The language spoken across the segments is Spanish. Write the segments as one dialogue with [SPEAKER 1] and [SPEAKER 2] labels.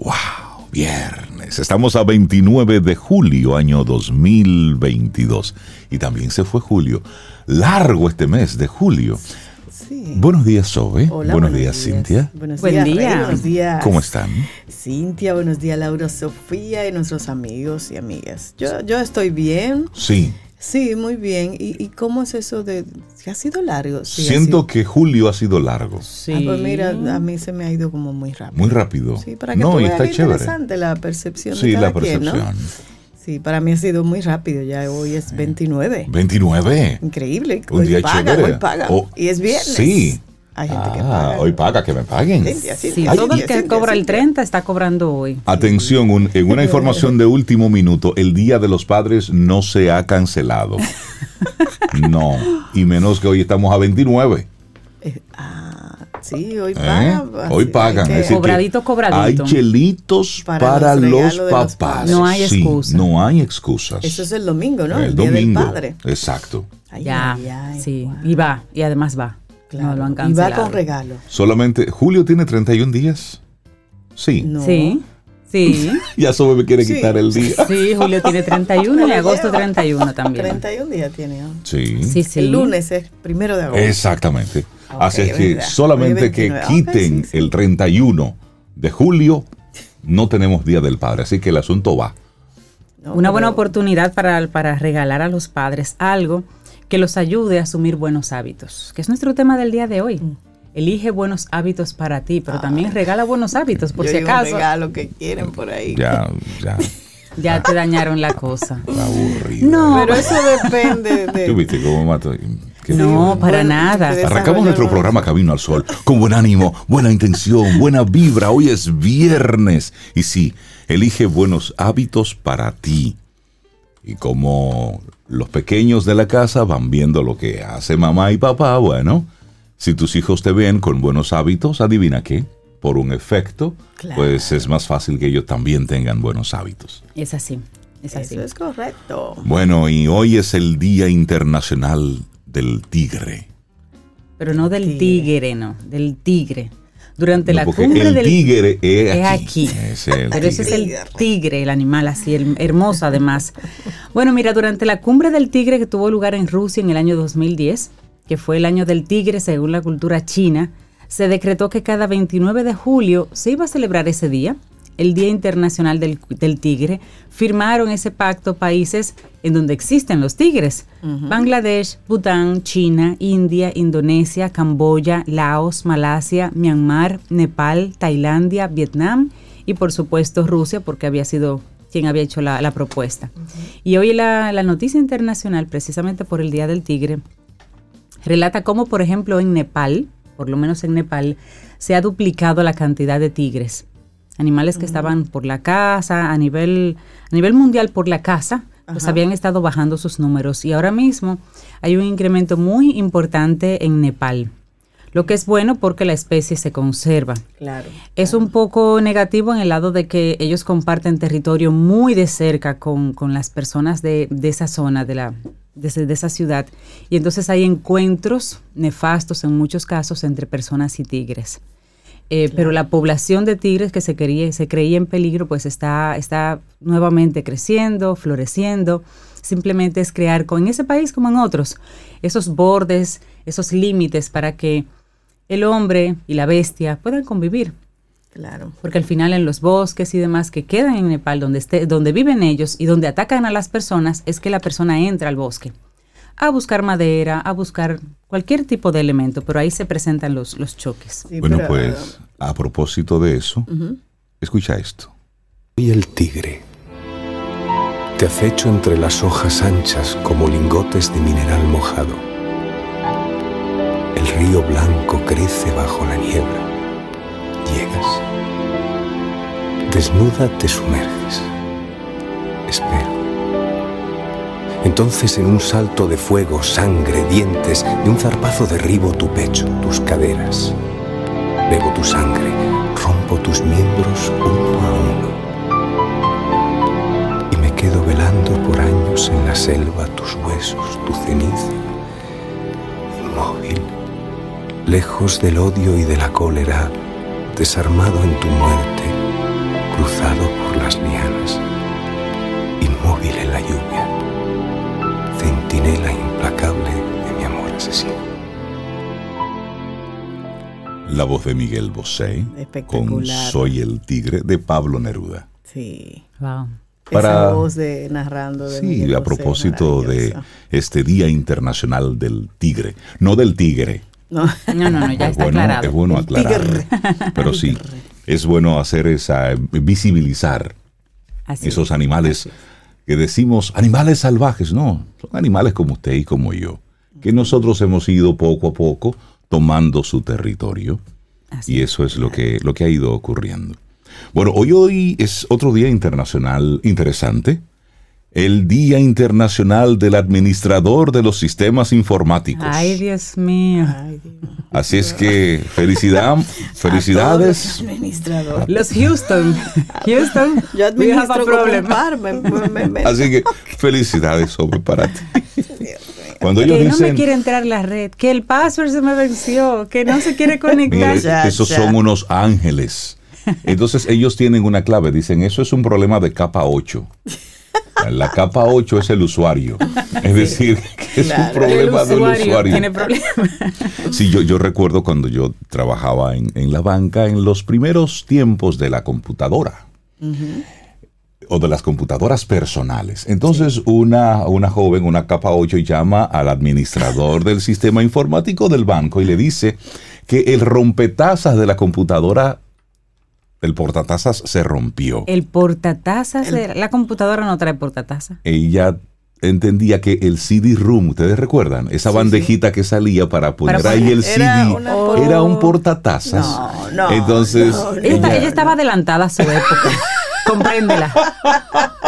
[SPEAKER 1] ¡Wow! Viernes. Estamos a 29 de julio, año 2022. Y también se fue julio. Largo este mes de julio.
[SPEAKER 2] Sí.
[SPEAKER 1] Buenos días, Sobe.
[SPEAKER 2] Hola,
[SPEAKER 1] buenos, días, Cintia.
[SPEAKER 2] Buenos
[SPEAKER 3] Buen
[SPEAKER 2] días,
[SPEAKER 3] día.
[SPEAKER 2] Rey, buenos días.
[SPEAKER 1] ¿Cómo están?
[SPEAKER 2] Cintia, buenos días, Laura, Sofía y nuestros amigos y amigas. Yo, yo estoy bien.
[SPEAKER 1] Sí.
[SPEAKER 2] Sí, muy bien. ¿Y, y cómo es eso de que ha sido largo? Sí,
[SPEAKER 1] Siento
[SPEAKER 2] sido-
[SPEAKER 1] que julio ha sido largo.
[SPEAKER 3] Sí.
[SPEAKER 2] Ah, pues mira, a mí se me ha ido como muy rápido.
[SPEAKER 1] Muy rápido.
[SPEAKER 2] Sí, para que
[SPEAKER 1] no,
[SPEAKER 2] tú
[SPEAKER 1] y está chévere.
[SPEAKER 2] interesante la percepción
[SPEAKER 1] Sí,
[SPEAKER 2] de cada
[SPEAKER 1] la
[SPEAKER 2] quien, ¿no?
[SPEAKER 1] percepción.
[SPEAKER 2] Sí, para mí ha sido muy rápido. Ya hoy es 29.
[SPEAKER 1] 29.
[SPEAKER 2] Increíble.
[SPEAKER 1] Un
[SPEAKER 2] hoy
[SPEAKER 1] día
[SPEAKER 2] pagan,
[SPEAKER 1] chévere.
[SPEAKER 2] hoy pagan.
[SPEAKER 1] Oh,
[SPEAKER 2] y es viernes.
[SPEAKER 1] Sí.
[SPEAKER 2] Hay gente que
[SPEAKER 1] Ah,
[SPEAKER 2] paga.
[SPEAKER 1] hoy paga, que me paguen.
[SPEAKER 3] Sí,
[SPEAKER 2] Cintia,
[SPEAKER 1] Ay,
[SPEAKER 3] todo el que cobra el
[SPEAKER 2] Cintia.
[SPEAKER 3] 30 está cobrando hoy.
[SPEAKER 1] Atención, un- en una información de último minuto, el Día de los Padres no se ha cancelado. No, y menos que hoy estamos a 29.
[SPEAKER 2] Eh, ah, sí, hoy
[SPEAKER 1] ¿eh?
[SPEAKER 2] pagan.
[SPEAKER 1] Hoy pagan.
[SPEAKER 2] hay que-
[SPEAKER 1] es decir que
[SPEAKER 3] Cobradito, cobradito.
[SPEAKER 1] Hay chelitos para,
[SPEAKER 2] Para los
[SPEAKER 1] papás.
[SPEAKER 2] padres.
[SPEAKER 3] No hay
[SPEAKER 1] Sí,
[SPEAKER 3] excusa.
[SPEAKER 1] no hay excusas.
[SPEAKER 2] Eso es el domingo, ¿no?
[SPEAKER 1] el,
[SPEAKER 2] Día
[SPEAKER 1] domingo.
[SPEAKER 2] del padre.
[SPEAKER 1] Exacto.
[SPEAKER 2] Ay,
[SPEAKER 3] ya,
[SPEAKER 2] ay, ay,
[SPEAKER 3] sí.
[SPEAKER 2] wow.
[SPEAKER 3] Y va, y además va.
[SPEAKER 2] Claro.
[SPEAKER 3] No lo han
[SPEAKER 2] y va
[SPEAKER 3] cancelado.
[SPEAKER 2] con regalo.
[SPEAKER 1] Solamente, Julio tiene 31 días. Sí.
[SPEAKER 2] No.
[SPEAKER 3] Sí, sí.
[SPEAKER 1] Ya solo me quiere
[SPEAKER 2] Sí.
[SPEAKER 1] quitar el día.
[SPEAKER 3] Sí, julio tiene 31 y agosto
[SPEAKER 2] lleva
[SPEAKER 3] 31 también.
[SPEAKER 2] 31 días tiene. ¿no?
[SPEAKER 1] Sí.
[SPEAKER 3] Sí, sí.
[SPEAKER 2] El lunes es primero de agosto.
[SPEAKER 1] Exactamente. Así es que
[SPEAKER 2] verdad.
[SPEAKER 1] solamente que
[SPEAKER 2] 29. Ok,
[SPEAKER 1] quiten
[SPEAKER 2] sí, sí.
[SPEAKER 1] el 31 de julio, no tenemos Día del Padre. Así que el asunto va.
[SPEAKER 2] No,
[SPEAKER 3] Una buena oportunidad para, para regalar a los padres algo que los ayude a asumir buenos hábitos, que es nuestro tema del día de hoy.
[SPEAKER 2] Mm.
[SPEAKER 3] Elige buenos hábitos para ti, pero también regala buenos hábitos, por
[SPEAKER 2] Yo
[SPEAKER 3] si
[SPEAKER 2] un
[SPEAKER 3] acaso
[SPEAKER 2] regalo que quieren por ahí.
[SPEAKER 1] Ya, ya.
[SPEAKER 3] ya te dañaron la cosa.
[SPEAKER 1] Aburrido.
[SPEAKER 3] No.
[SPEAKER 2] Pero eso depende de.
[SPEAKER 1] ¿Tú viste cómo mato?
[SPEAKER 3] No, para
[SPEAKER 2] Bueno,
[SPEAKER 3] nada.
[SPEAKER 1] Arrancamos nuestro programa Camino al Sol con buen ánimo, buena intención, buena vibra. Hoy es viernes. Y sí, elige buenos hábitos para ti. Y como los pequeños de la casa van viendo lo que hace mamá y papá, bueno, si tus hijos te ven con buenos hábitos, adivina qué, por un efecto,
[SPEAKER 2] Claro.
[SPEAKER 1] pues es más fácil que ellos también tengan buenos hábitos.
[SPEAKER 3] Es así, es así.
[SPEAKER 2] Eso es correcto.
[SPEAKER 1] Bueno, y hoy es el Día Internacional del Tigre.
[SPEAKER 3] Pero no del
[SPEAKER 2] Tigre.
[SPEAKER 3] tigre, no, del tigre. Durante
[SPEAKER 1] No,
[SPEAKER 3] la cumbre
[SPEAKER 1] el
[SPEAKER 3] del
[SPEAKER 1] tigre es
[SPEAKER 3] es
[SPEAKER 1] aquí.
[SPEAKER 3] aquí.
[SPEAKER 1] Ese es el
[SPEAKER 3] Pero ese es el tigre, el animal así, el- hermoso además. Bueno, mira, durante la cumbre del tigre que tuvo lugar en Rusia en el año 2010, que fue el año del tigre según la cultura china, se decretó que cada 29 de julio se iba a celebrar ese día, el Día Internacional del, del Tigre. Firmaron ese pacto países en donde existen los tigres. Bangladesh, Bután, China, India, Indonesia, Camboya, Laos, Malasia, Myanmar, Nepal, Tailandia, Vietnam y por supuesto Rusia, porque había sido quien había hecho la, la propuesta. Y hoy la, la noticia internacional, precisamente por el Día del Tigre, relata cómo, por ejemplo, en Nepal, por lo menos en Nepal, se ha duplicado la cantidad de tigres. Animales que estaban por la casa, a nivel, a nivel mundial por la casa, pues
[SPEAKER 2] Ajá.
[SPEAKER 3] habían estado bajando sus números. Y ahora mismo hay un incremento muy importante en Nepal. Lo que es bueno porque la especie se conserva.
[SPEAKER 2] Claro.
[SPEAKER 3] Es un poco negativo en el lado de que ellos comparten territorio muy de cerca con, con las personas de, de esa zona, de, la, de, de esa ciudad. Y entonces hay encuentros nefastos en muchos casos entre personas y tigres. Eh, Pero la población de tigres que se, quería, se creía en peligro, pues está, está nuevamente creciendo, floreciendo. Simplemente es crear, con, en ese país como en otros, esos bordes, esos límites para que el hombre y la bestia puedan convivir.
[SPEAKER 2] Claro.
[SPEAKER 3] Porque al final en los bosques y demás que quedan en Nepal, donde, esté, donde viven ellos y donde atacan a las personas, es que la persona entra al bosque a buscar madera, a buscar cualquier tipo de elemento, pero ahí se presentan los, los choques.
[SPEAKER 2] Sí,
[SPEAKER 1] Bueno,
[SPEAKER 2] pero,
[SPEAKER 1] pues a propósito de eso, escucha esto.
[SPEAKER 4] Y el tigre. Te acecho entre las hojas anchas como lingotes de mineral mojado. El río blanco crece bajo la niebla. Llegas. Desnuda te sumerges. Espero. Entonces en un salto de fuego, sangre, dientes, de un zarpazo derribo tu pecho, tus caderas. Bebo tu sangre, rompo tus miembros uno a uno. Y me quedo velando por años en la selva tus huesos, tu ceniza, inmóvil, lejos del odio y de la cólera, desarmado en tu muerte, lianas, inmóvil en la lluvia, centinela implacable de mi amor asesino.
[SPEAKER 1] La voz de Miguel Bosé con. Soy el Tigre de Pablo Neruda.
[SPEAKER 2] Sí.
[SPEAKER 3] Wow.
[SPEAKER 1] Para-
[SPEAKER 2] Esa voz de narrando de
[SPEAKER 1] Sí,
[SPEAKER 2] Miguel
[SPEAKER 1] a
[SPEAKER 2] Bosé,
[SPEAKER 1] propósito de este Día Internacional del Tigre, no del tigre.
[SPEAKER 2] No,
[SPEAKER 3] No, no, no, ya
[SPEAKER 1] es
[SPEAKER 3] está
[SPEAKER 1] bueno,
[SPEAKER 3] aclarado.
[SPEAKER 1] es bueno aclarar. Pero sí, es bueno hacer esa, visibilizar
[SPEAKER 3] Así
[SPEAKER 1] esos
[SPEAKER 3] es.
[SPEAKER 1] Que decimos animales salvajes, no, son animales como usted y como yo, que nosotros hemos ido poco a poco tomando su territorio.
[SPEAKER 3] Así
[SPEAKER 1] y eso es lo que, lo que ha ido ocurriendo. Bueno, hoy, hoy es otro día internacional interesante, el Día Internacional del Administrador de los Sistemas Informáticos.
[SPEAKER 3] Ay, Dios mío.
[SPEAKER 2] Ay, Dios.
[SPEAKER 1] Así es que felicidad, felicidades.
[SPEAKER 2] A todos los administradores.
[SPEAKER 3] Los Houston. Houston.
[SPEAKER 2] Yo administro
[SPEAKER 3] problem.
[SPEAKER 2] con par, me- me- me- me-
[SPEAKER 1] Así que felicidades, hombre, para ti. Cuando ellos
[SPEAKER 3] Que no me quiere entrar la red, que el password se me venció, que no se quiere conectar.
[SPEAKER 1] mire,
[SPEAKER 2] Ya,
[SPEAKER 1] esos
[SPEAKER 2] ya.
[SPEAKER 1] son unos ángeles. Entonces ellos tienen una clave, dicen, eso es un problema de capa 8. La capa 8 es el usuario. Es decir, que es un
[SPEAKER 2] Claro.
[SPEAKER 1] problema del
[SPEAKER 3] usuario
[SPEAKER 1] usuario.
[SPEAKER 3] tiene problemas.
[SPEAKER 1] Sí, yo, yo recuerdo cuando yo trabajaba en, en la banca en los primeros tiempos de la computadora. O de las computadoras personales. Entonces, una, una joven, una capa 8, llama al administrador del sistema informático del banco y le dice que el rompetazas de la computadora, el portatazas, se rompió.
[SPEAKER 3] El portatazas, de- la computadora no trae portatazas.
[SPEAKER 1] Ella entendía que el CD-ROOM, ¿ustedes recuerdan? Esa bandejita que salía para poner
[SPEAKER 3] Para
[SPEAKER 1] ahí
[SPEAKER 3] poner-
[SPEAKER 1] el
[SPEAKER 2] Era
[SPEAKER 1] CD.
[SPEAKER 3] por-
[SPEAKER 1] Era un portatazas.
[SPEAKER 2] No, no,
[SPEAKER 1] Entonces,
[SPEAKER 2] no, no.
[SPEAKER 3] Ella, esta- ella estaba adelantada a su época. Compréndela.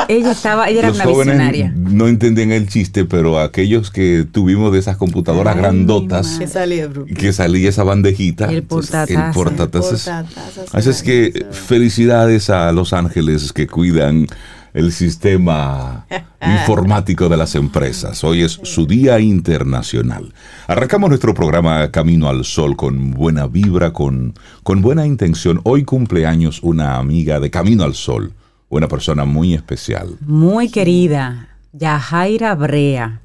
[SPEAKER 3] Ella estaba, ella era
[SPEAKER 1] los
[SPEAKER 3] una
[SPEAKER 1] jóvenes
[SPEAKER 3] visionaria.
[SPEAKER 1] no entendían el chiste, pero aquellos que tuvimos de esas computadoras
[SPEAKER 3] Ay,
[SPEAKER 1] grandotas,
[SPEAKER 2] Que salía bruto.
[SPEAKER 1] que salía esa bandejita.
[SPEAKER 3] El
[SPEAKER 1] entonces,
[SPEAKER 3] portatazas.
[SPEAKER 1] el. Portatazas, Así es que felicidades a los ángeles que cuidan el sistema informático de las empresas. Hoy es su Día Internacional. Arrancamos nuestro programa Camino al Sol con buena vibra, con, con buena intención. Hoy cumpleaños una amiga de Camino al Sol, una persona muy especial.
[SPEAKER 3] Muy querida, Yajaira Brea,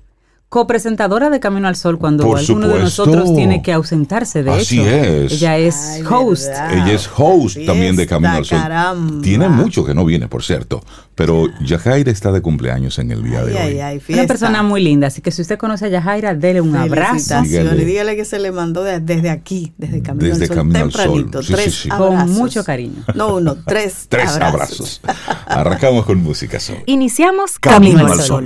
[SPEAKER 3] copresentadora de Camino al Sol cuando
[SPEAKER 1] Por
[SPEAKER 3] alguno de nosotros tiene que ausentarse. De
[SPEAKER 1] Así
[SPEAKER 3] hecho,
[SPEAKER 1] es.
[SPEAKER 3] ella es
[SPEAKER 2] Ay,
[SPEAKER 3] host.
[SPEAKER 2] verdad.
[SPEAKER 1] Ella es host también de Camino al Sol.
[SPEAKER 2] caramba.
[SPEAKER 1] Tiene mucho que no viene, por cierto. Pero Yajaira está de cumpleaños en el día de
[SPEAKER 2] Ay,
[SPEAKER 1] hoy.
[SPEAKER 2] ay, ay,
[SPEAKER 3] Una persona muy linda, así que si usted conoce a Yajaira, dele un abrazo.
[SPEAKER 1] Dígale.
[SPEAKER 2] Dígale. que se le mandó de- desde aquí, desde Camino
[SPEAKER 1] Desde
[SPEAKER 2] al Sol.
[SPEAKER 1] Camino al Sol. Sí,
[SPEAKER 2] tres
[SPEAKER 1] sí, sí.
[SPEAKER 3] Con
[SPEAKER 2] abrazos.
[SPEAKER 3] mucho cariño.
[SPEAKER 2] No uno, tres,
[SPEAKER 1] Tres abrazos. Arrancamos con música. Sol.
[SPEAKER 3] Iniciamos
[SPEAKER 4] Camino
[SPEAKER 3] Camino,
[SPEAKER 4] al
[SPEAKER 3] al Sol.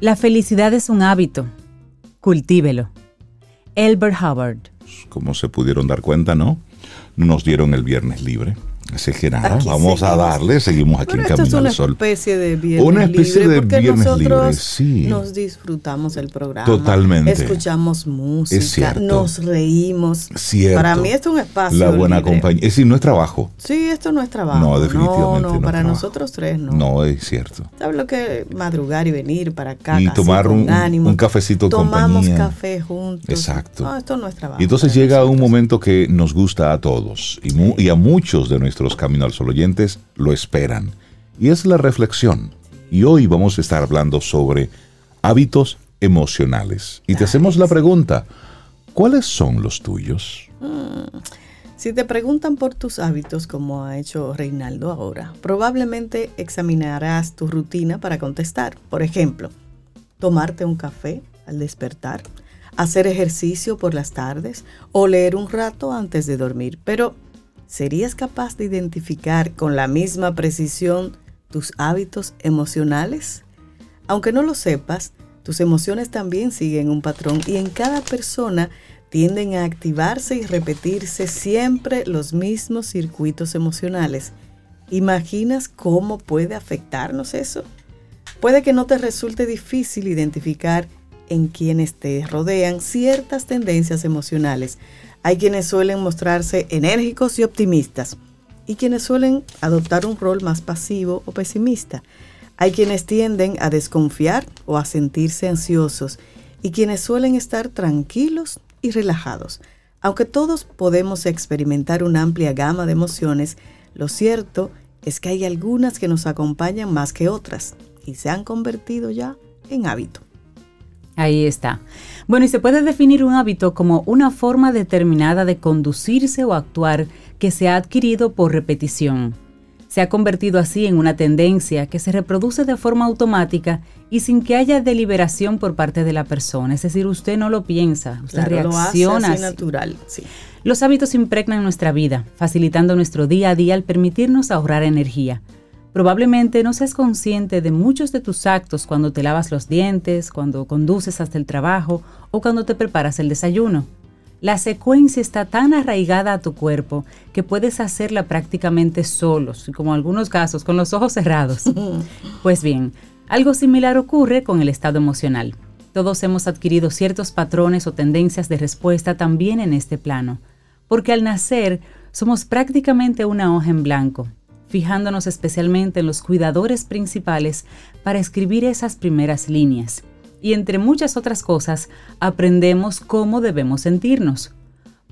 [SPEAKER 3] La felicidad es un hábito. Cultívelo. Elbert Hubbard.
[SPEAKER 1] Como se pudieron dar cuenta, ¿no? Nos dieron el viernes libre. Así que nada,
[SPEAKER 2] Aquí
[SPEAKER 1] vamos a darle, seguimos aquí
[SPEAKER 2] Pero
[SPEAKER 1] en Camino
[SPEAKER 2] una
[SPEAKER 1] al Sol.
[SPEAKER 2] especie de viernes
[SPEAKER 1] Una especie
[SPEAKER 2] libre
[SPEAKER 1] de
[SPEAKER 2] porque
[SPEAKER 1] viernes
[SPEAKER 2] nosotros
[SPEAKER 1] libre, sí.
[SPEAKER 2] nos disfrutamos el programa.
[SPEAKER 1] Totalmente.
[SPEAKER 2] Escuchamos música,
[SPEAKER 1] Es cierto.
[SPEAKER 2] nos reímos.
[SPEAKER 1] Cierto.
[SPEAKER 2] Para mí esto es un espacio
[SPEAKER 1] La buena
[SPEAKER 2] libre.
[SPEAKER 1] compañía. Es decir, no es trabajo.
[SPEAKER 2] Sí, esto no es trabajo.
[SPEAKER 1] No, definitivamente
[SPEAKER 2] No,
[SPEAKER 1] no
[SPEAKER 2] para
[SPEAKER 1] trabajo.
[SPEAKER 2] nosotros tres no.
[SPEAKER 1] No, es cierto.
[SPEAKER 2] ¿Sabes lo que madrugar y venir para acá?
[SPEAKER 1] Y tomar un-
[SPEAKER 2] ánimo?
[SPEAKER 1] un cafecito
[SPEAKER 2] Tomamos
[SPEAKER 1] compañía.
[SPEAKER 2] café juntos.
[SPEAKER 1] Exacto.
[SPEAKER 2] No, esto no es trabajo.
[SPEAKER 1] Y entonces llega un momento que nos gusta a todos y, y a muchos de nuestros Camino al Sol oyentes lo esperan. Y es la reflexión. Y hoy vamos a estar hablando sobre hábitos emocionales. Y te hacemos la pregunta, ¿cuáles son los tuyos?
[SPEAKER 2] Si te preguntan por tus hábitos, como ha hecho Reinaldo ahora, probablemente examinarás tu rutina para contestar. Por ejemplo, tomarte un café al despertar, hacer ejercicio por las tardes o leer un rato antes de dormir. Pero, ¿serías capaz de identificar con la misma precisión tus hábitos emocionales? Aunque no lo sepas, tus emociones también siguen un patrón y en cada persona tienden a activarse y repetirse siempre los mismos circuitos emocionales. ¿Imaginas cómo puede afectarnos eso? Puede que no te resulte difícil identificar en quienes te rodean ciertas tendencias emocionales. Hay quienes suelen mostrarse enérgicos y optimistas y quienes suelen adoptar un rol más pasivo o pesimista. Hay quienes tienden a desconfiar o a sentirse ansiosos y quienes suelen estar tranquilos y relajados. Aunque todos podemos experimentar una amplia gama de emociones, lo cierto es que hay algunas que nos acompañan más que otras y se han convertido ya en hábito.
[SPEAKER 3] Ahí está. Bueno, y se puede definir un hábito como una forma determinada de conducirse o actuar que se ha adquirido por repetición. Se ha convertido así en una tendencia que se reproduce de forma automática y sin que haya deliberación por parte de la persona. Es decir, usted no lo piensa, usted reacciona.
[SPEAKER 2] Lo natural, sí.
[SPEAKER 3] Los hábitos impregnan nuestra vida, facilitando nuestro día a día al permitirnos ahorrar energía. Probablemente no seas consciente de muchos de tus actos cuando te lavas los dientes, cuando conduces hasta el trabajo o cuando te preparas el desayuno. La secuencia está tan arraigada a tu cuerpo que puedes hacerla prácticamente solos, como en algunos casos, con los ojos cerrados. Pues bien, algo similar ocurre con el estado emocional. Todos hemos adquirido ciertos patrones o tendencias de respuesta también en este plano, porque al nacer somos prácticamente una hoja en blanco, fijándonos especialmente en los cuidadores principales para escribir esas primeras líneas. Y entre muchas otras cosas, aprendemos cómo debemos sentirnos.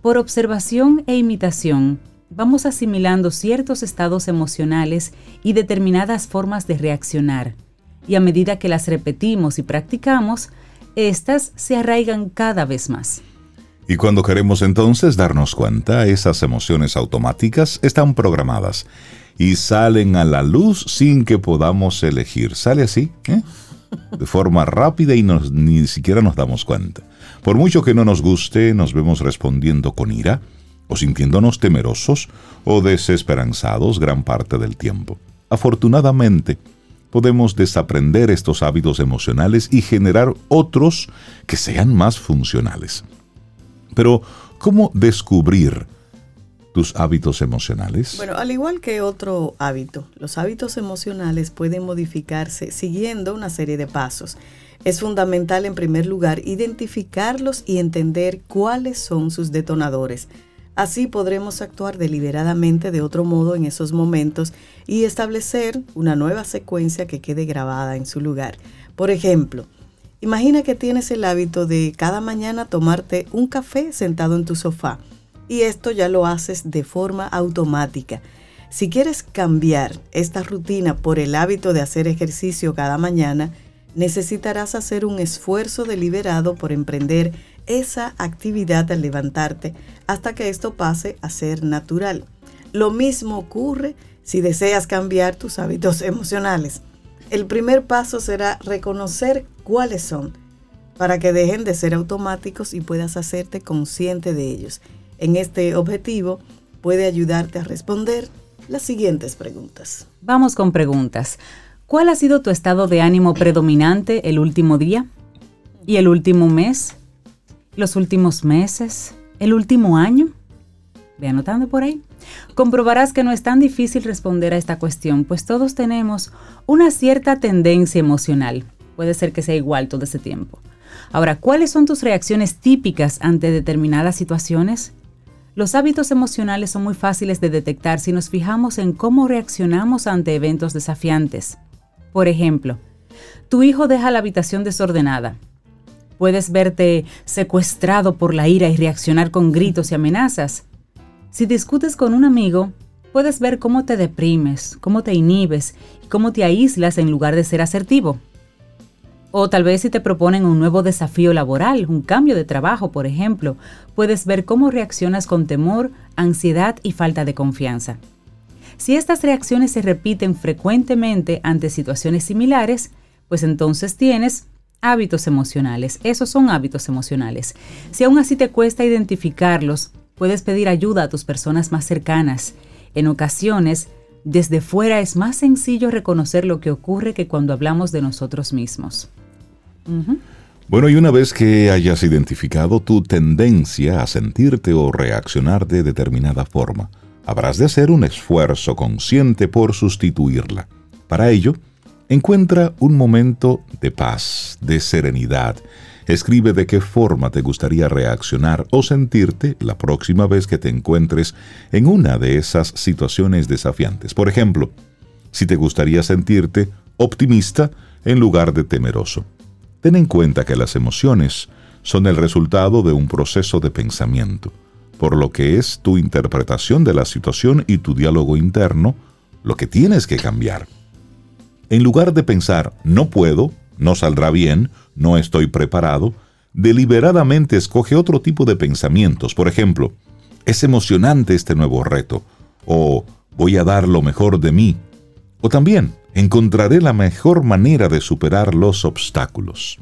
[SPEAKER 3] Por observación e imitación, vamos asimilando ciertos estados emocionales y determinadas formas de reaccionar. Y a medida que las repetimos y practicamos, éstas se arraigan cada vez más.
[SPEAKER 1] Y cuando queremos entonces darnos cuenta, esas emociones automáticas están programadas y salen a la luz sin que podamos elegir. Sale así, ¿eh? de forma rápida y ni siquiera nos damos cuenta. Por mucho que no nos guste, nos vemos respondiendo con ira o sintiéndonos temerosos o desesperanzados gran parte del tiempo. Afortunadamente, podemos desaprender estos hábitos emocionales y generar otros que sean más funcionales. Pero, ¿cómo descubrir tus hábitos emocionales?
[SPEAKER 2] Bueno, al igual que otro hábito, los hábitos emocionales pueden modificarse siguiendo una serie de pasos. Es fundamental, en primer lugar, identificarlos y entender cuáles son sus detonadores. Así podremos actuar deliberadamente de otro modo en esos momentos y establecer una nueva secuencia que quede grabada en su lugar. Por ejemplo, imagina que tienes el hábito de cada mañana tomarte un café sentado en tu sofá y esto ya lo haces de forma automática. Si quieres cambiar esta rutina por el hábito de hacer ejercicio cada mañana, necesitarás hacer un esfuerzo deliberado por emprender esa actividad al levantarte hasta que esto pase a ser natural. Lo mismo ocurre si deseas cambiar tus hábitos emocionales. El primer paso será reconocer cuáles son para que dejen de ser automáticos y puedas hacerte consciente de ellos en este objetivo puede ayudarte a responder las siguientes preguntas.
[SPEAKER 3] Vamos con preguntas. ¿Cuál ha sido tu estado de ánimo predominante el último día? ¿Y el último mes? ¿Los últimos meses? ¿El último año? Ve anotando por ahí. Comprobarás que no es tan difícil responder a esta cuestión, pues todos tenemos una cierta tendencia emocional. Puede ser que sea igual todo ese tiempo. Ahora, ¿cuáles son tus reacciones típicas ante determinadas situaciones? Los hábitos emocionales son muy fáciles de detectar si nos fijamos en cómo reaccionamos ante eventos desafiantes. Por ejemplo, tu hijo deja la habitación desordenada. Puedes verte secuestrado por la ira y reaccionar con gritos y amenazas. Si discutes con un amigo, puedes ver cómo te deprimes, cómo te inhibes y cómo te aíslas en lugar de ser asertivo. O tal vez si te proponen un nuevo desafío laboral, un cambio de trabajo, por ejemplo, puedes ver cómo reaccionas con temor, ansiedad y falta de confianza. Si estas reacciones se repiten frecuentemente ante situaciones similares, pues entonces tienes hábitos emocionales. Esos son hábitos emocionales. Si aún así te cuesta identificarlos, puedes pedir ayuda a tus personas más cercanas. En ocasiones, desde fuera es más sencillo reconocer lo que ocurre que cuando hablamos de nosotros mismos.
[SPEAKER 1] Bueno, y una vez que hayas identificado tu tendencia a sentirte o reaccionar de determinada forma, habrás de hacer un esfuerzo consciente por sustituirla. Para ello, encuentra un momento de paz, de serenidad. Escribe de qué forma te gustaría reaccionar o sentirte la próxima vez que te encuentres en una de esas situaciones desafiantes. Por ejemplo, si te gustaría sentirte optimista en lugar de temeroso. Ten en cuenta que las emociones son el resultado de un proceso de pensamiento, por lo que es tu interpretación de la situación y tu diálogo interno lo que tienes que cambiar. En lugar de pensar, no puedo, no saldrá bien, no estoy preparado, deliberadamente escoge otro tipo de pensamientos. Por ejemplo, es emocionante este nuevo reto, o voy a dar lo mejor de mí, o también encontraré la mejor manera de superar los obstáculos.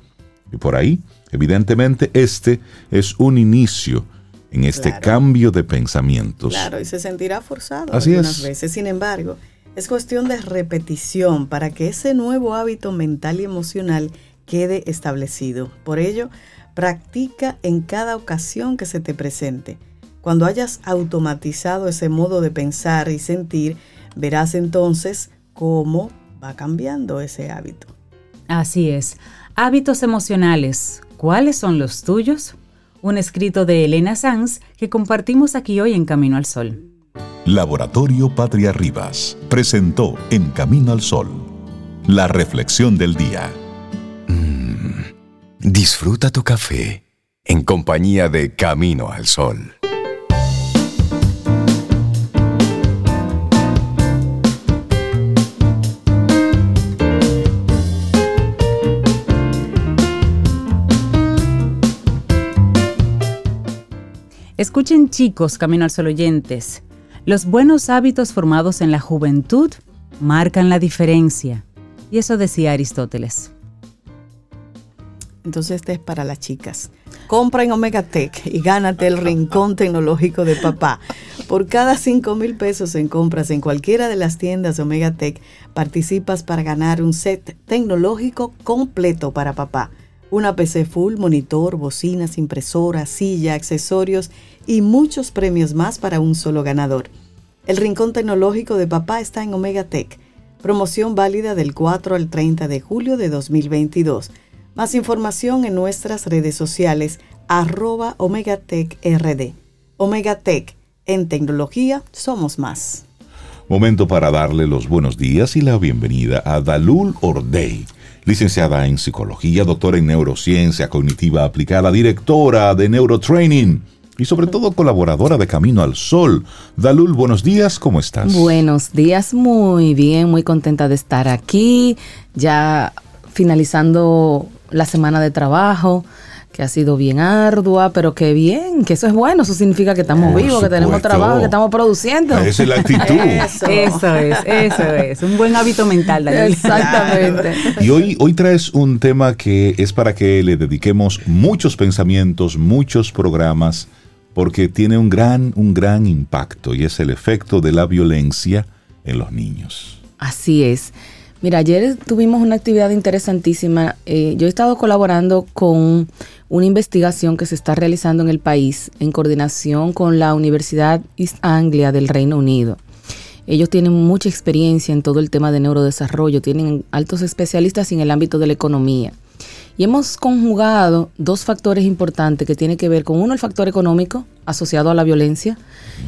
[SPEAKER 1] Y por ahí, evidentemente, este es un inicio en este cambio de pensamientos.
[SPEAKER 2] Claro, y se sentirá forzado
[SPEAKER 1] Así
[SPEAKER 2] algunas
[SPEAKER 1] es.
[SPEAKER 2] veces. Sin embargo, es cuestión de repetición para que ese nuevo hábito mental y emocional quede establecido. Por ello, practica en cada ocasión que se te presente. Cuando hayas automatizado ese modo de pensar y sentir, verás entonces cómo va cambiando ese hábito.
[SPEAKER 3] Así es. Hábitos emocionales. ¿Cuáles son los tuyos? Un escrito de Elena Sanz que compartimos aquí hoy en Camino al Sol.
[SPEAKER 5] Laboratorio Patria Rivas presentó En Camino al Sol la reflexión del día.
[SPEAKER 4] Disfruta tu café en compañía de Camino al Sol.
[SPEAKER 3] Escuchen chicos, Camino al Sol oyentes. Los buenos hábitos formados en la juventud marcan la diferencia. Y eso decía Aristóteles.
[SPEAKER 2] Entonces este es para las chicas. Compra en Omega Tech y gánate el rincón tecnológico de papá. Por cada 5 mil pesos en compras en cualquiera de las tiendas Omega Tech, participas para ganar un set tecnológico completo para papá. Una PC full, monitor, bocinas, impresora, silla, accesorios y muchos premios más para un solo ganador. El rincón tecnológico de papá está en Omega Tech. Promoción válida del 4 al 30 de julio de 2022. Más información en nuestras redes sociales arroba Omegatech RD. Omegatech, en tecnología somos más.
[SPEAKER 1] Momento para darle los buenos días y la bienvenida a Dalul Ordey, licenciada en psicología, doctora en neurociencia cognitiva aplicada, directora de neurotraining y sobre todo colaboradora de Camino al Sol. Dalul, buenos días, ¿cómo estás?
[SPEAKER 6] Buenos días, muy bien, muy contenta de estar aquí, ya finalizando la semana de trabajo que ha sido bien ardua, pero que bien, que eso es bueno, eso significa que estamos
[SPEAKER 1] Por
[SPEAKER 6] vivos, que tenemos trabajo, que estamos produciendo.
[SPEAKER 1] Esa es la actitud.
[SPEAKER 2] Eso.
[SPEAKER 3] Eso es, eso es. Un buen hábito mental, Daniel.
[SPEAKER 6] Exactamente.
[SPEAKER 1] Y hoy, hoy traes un tema que es para que le dediquemos muchos pensamientos, muchos programas, porque tiene un gran, un gran impacto y es el efecto de la violencia en los niños.
[SPEAKER 6] Así es. Mira, ayer tuvimos una actividad interesantísima. Eh, yo he estado colaborando con una investigación que se está realizando en el país en coordinación con la Universidad East Anglia del Reino Unido. Ellos tienen mucha experiencia en todo el tema de neurodesarrollo, tienen altos especialistas en el ámbito de la economía. Y hemos conjugado dos factores importantes que tienen que ver con uno, el factor económico asociado a la violencia,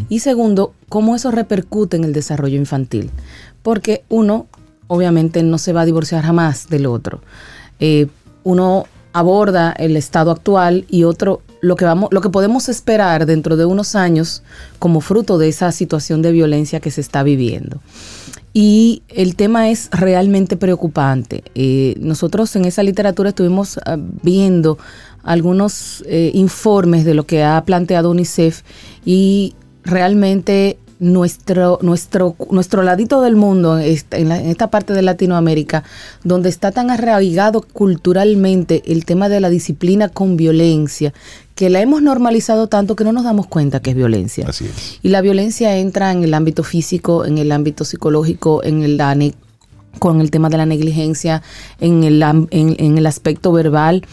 [SPEAKER 6] y segundo, cómo eso repercute en el desarrollo infantil. Porque uno, obviamente, no se va a divorciar jamás del otro. Eh, uno aborda el estado actual y otro lo que vamos lo que podemos esperar dentro de unos años como fruto de esa situación de violencia que se está viviendo. Y el tema es realmente preocupante. Eh, nosotros en esa literatura estuvimos ah, viendo algunos eh, informes de lo que ha planteado UNICEF y realmente nuestro, nuestro, nuestro ladito del mundo, en, la- en esta parte de Latinoamérica, donde está tan arraigado culturalmente el tema de la disciplina con violencia, que la hemos normalizado tanto que no nos damos cuenta que es violencia.
[SPEAKER 1] Así es.
[SPEAKER 6] Y la violencia entra en el ámbito físico, en el ámbito psicológico, en el con el tema de la negligencia, en el, en, en el aspecto verbal,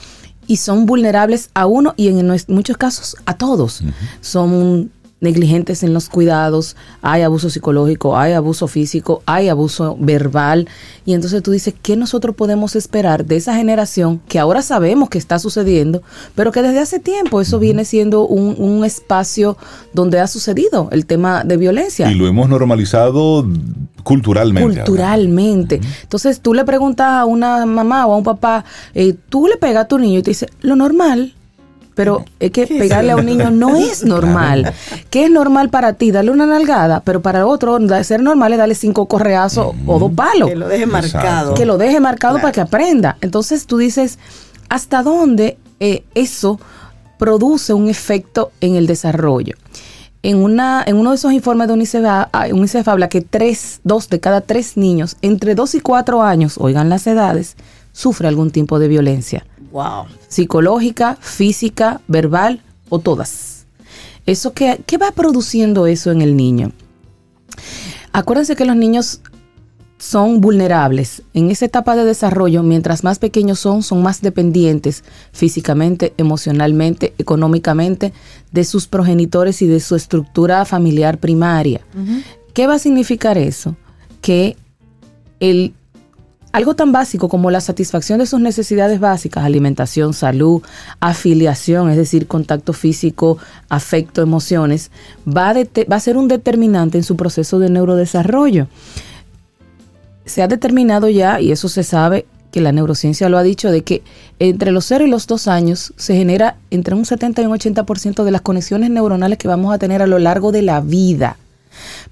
[SPEAKER 6] y son vulnerables a uno y en muchos casos a todos. Son negligentes en los cuidados, hay abuso psicológico, hay abuso físico, hay abuso verbal. Y entonces tú dices, ¿qué nosotros podemos esperar de esa generación que ahora sabemos que está sucediendo, pero que desde hace tiempo eso viene siendo un, un espacio donde ha sucedido el tema de violencia?
[SPEAKER 1] Y lo hemos normalizado culturalmente.
[SPEAKER 6] Culturalmente. Entonces tú le preguntas a una mamá o a un papá, eh, tú le pegas a tu niño y te dice, lo normal. Pero es que pegarle a un niño no es normal. ¿Qué es normal para ti? Darle una nalgada, pero para otro, ser normal es darle cinco correazos o dos palos.
[SPEAKER 2] Que lo deje marcado.
[SPEAKER 6] Que lo deje marcado para que aprenda. Entonces tú dices, ¿hasta dónde eh, eso produce un efecto en el desarrollo? En, una, en uno de esos informes de UNICEF, ah, UNICEF habla que tres, dos de cada tres niños entre dos y cuatro años, oigan las edades, sufre algún tipo de violencia.
[SPEAKER 2] Wow.
[SPEAKER 6] Psicológica, física, verbal o todas. Eso que, ¿Qué va produciendo eso en el niño? Acuérdense que los niños son vulnerables. En esa etapa de desarrollo, mientras más pequeños son, son más dependientes físicamente, emocionalmente, económicamente de sus progenitores y de su estructura familiar primaria. ¿Qué va a significar eso? Que el algo tan básico como la satisfacción de sus necesidades básicas, alimentación, salud, afiliación, es decir, contacto físico, afecto, emociones, va a, va a ser un determinante en su proceso de neurodesarrollo. Se ha determinado ya, y eso se sabe, que la neurociencia lo ha dicho, de que entre los 0 y los 2 años se genera entre un 70 y un 80% de las conexiones neuronales que vamos a tener a lo largo de la vida.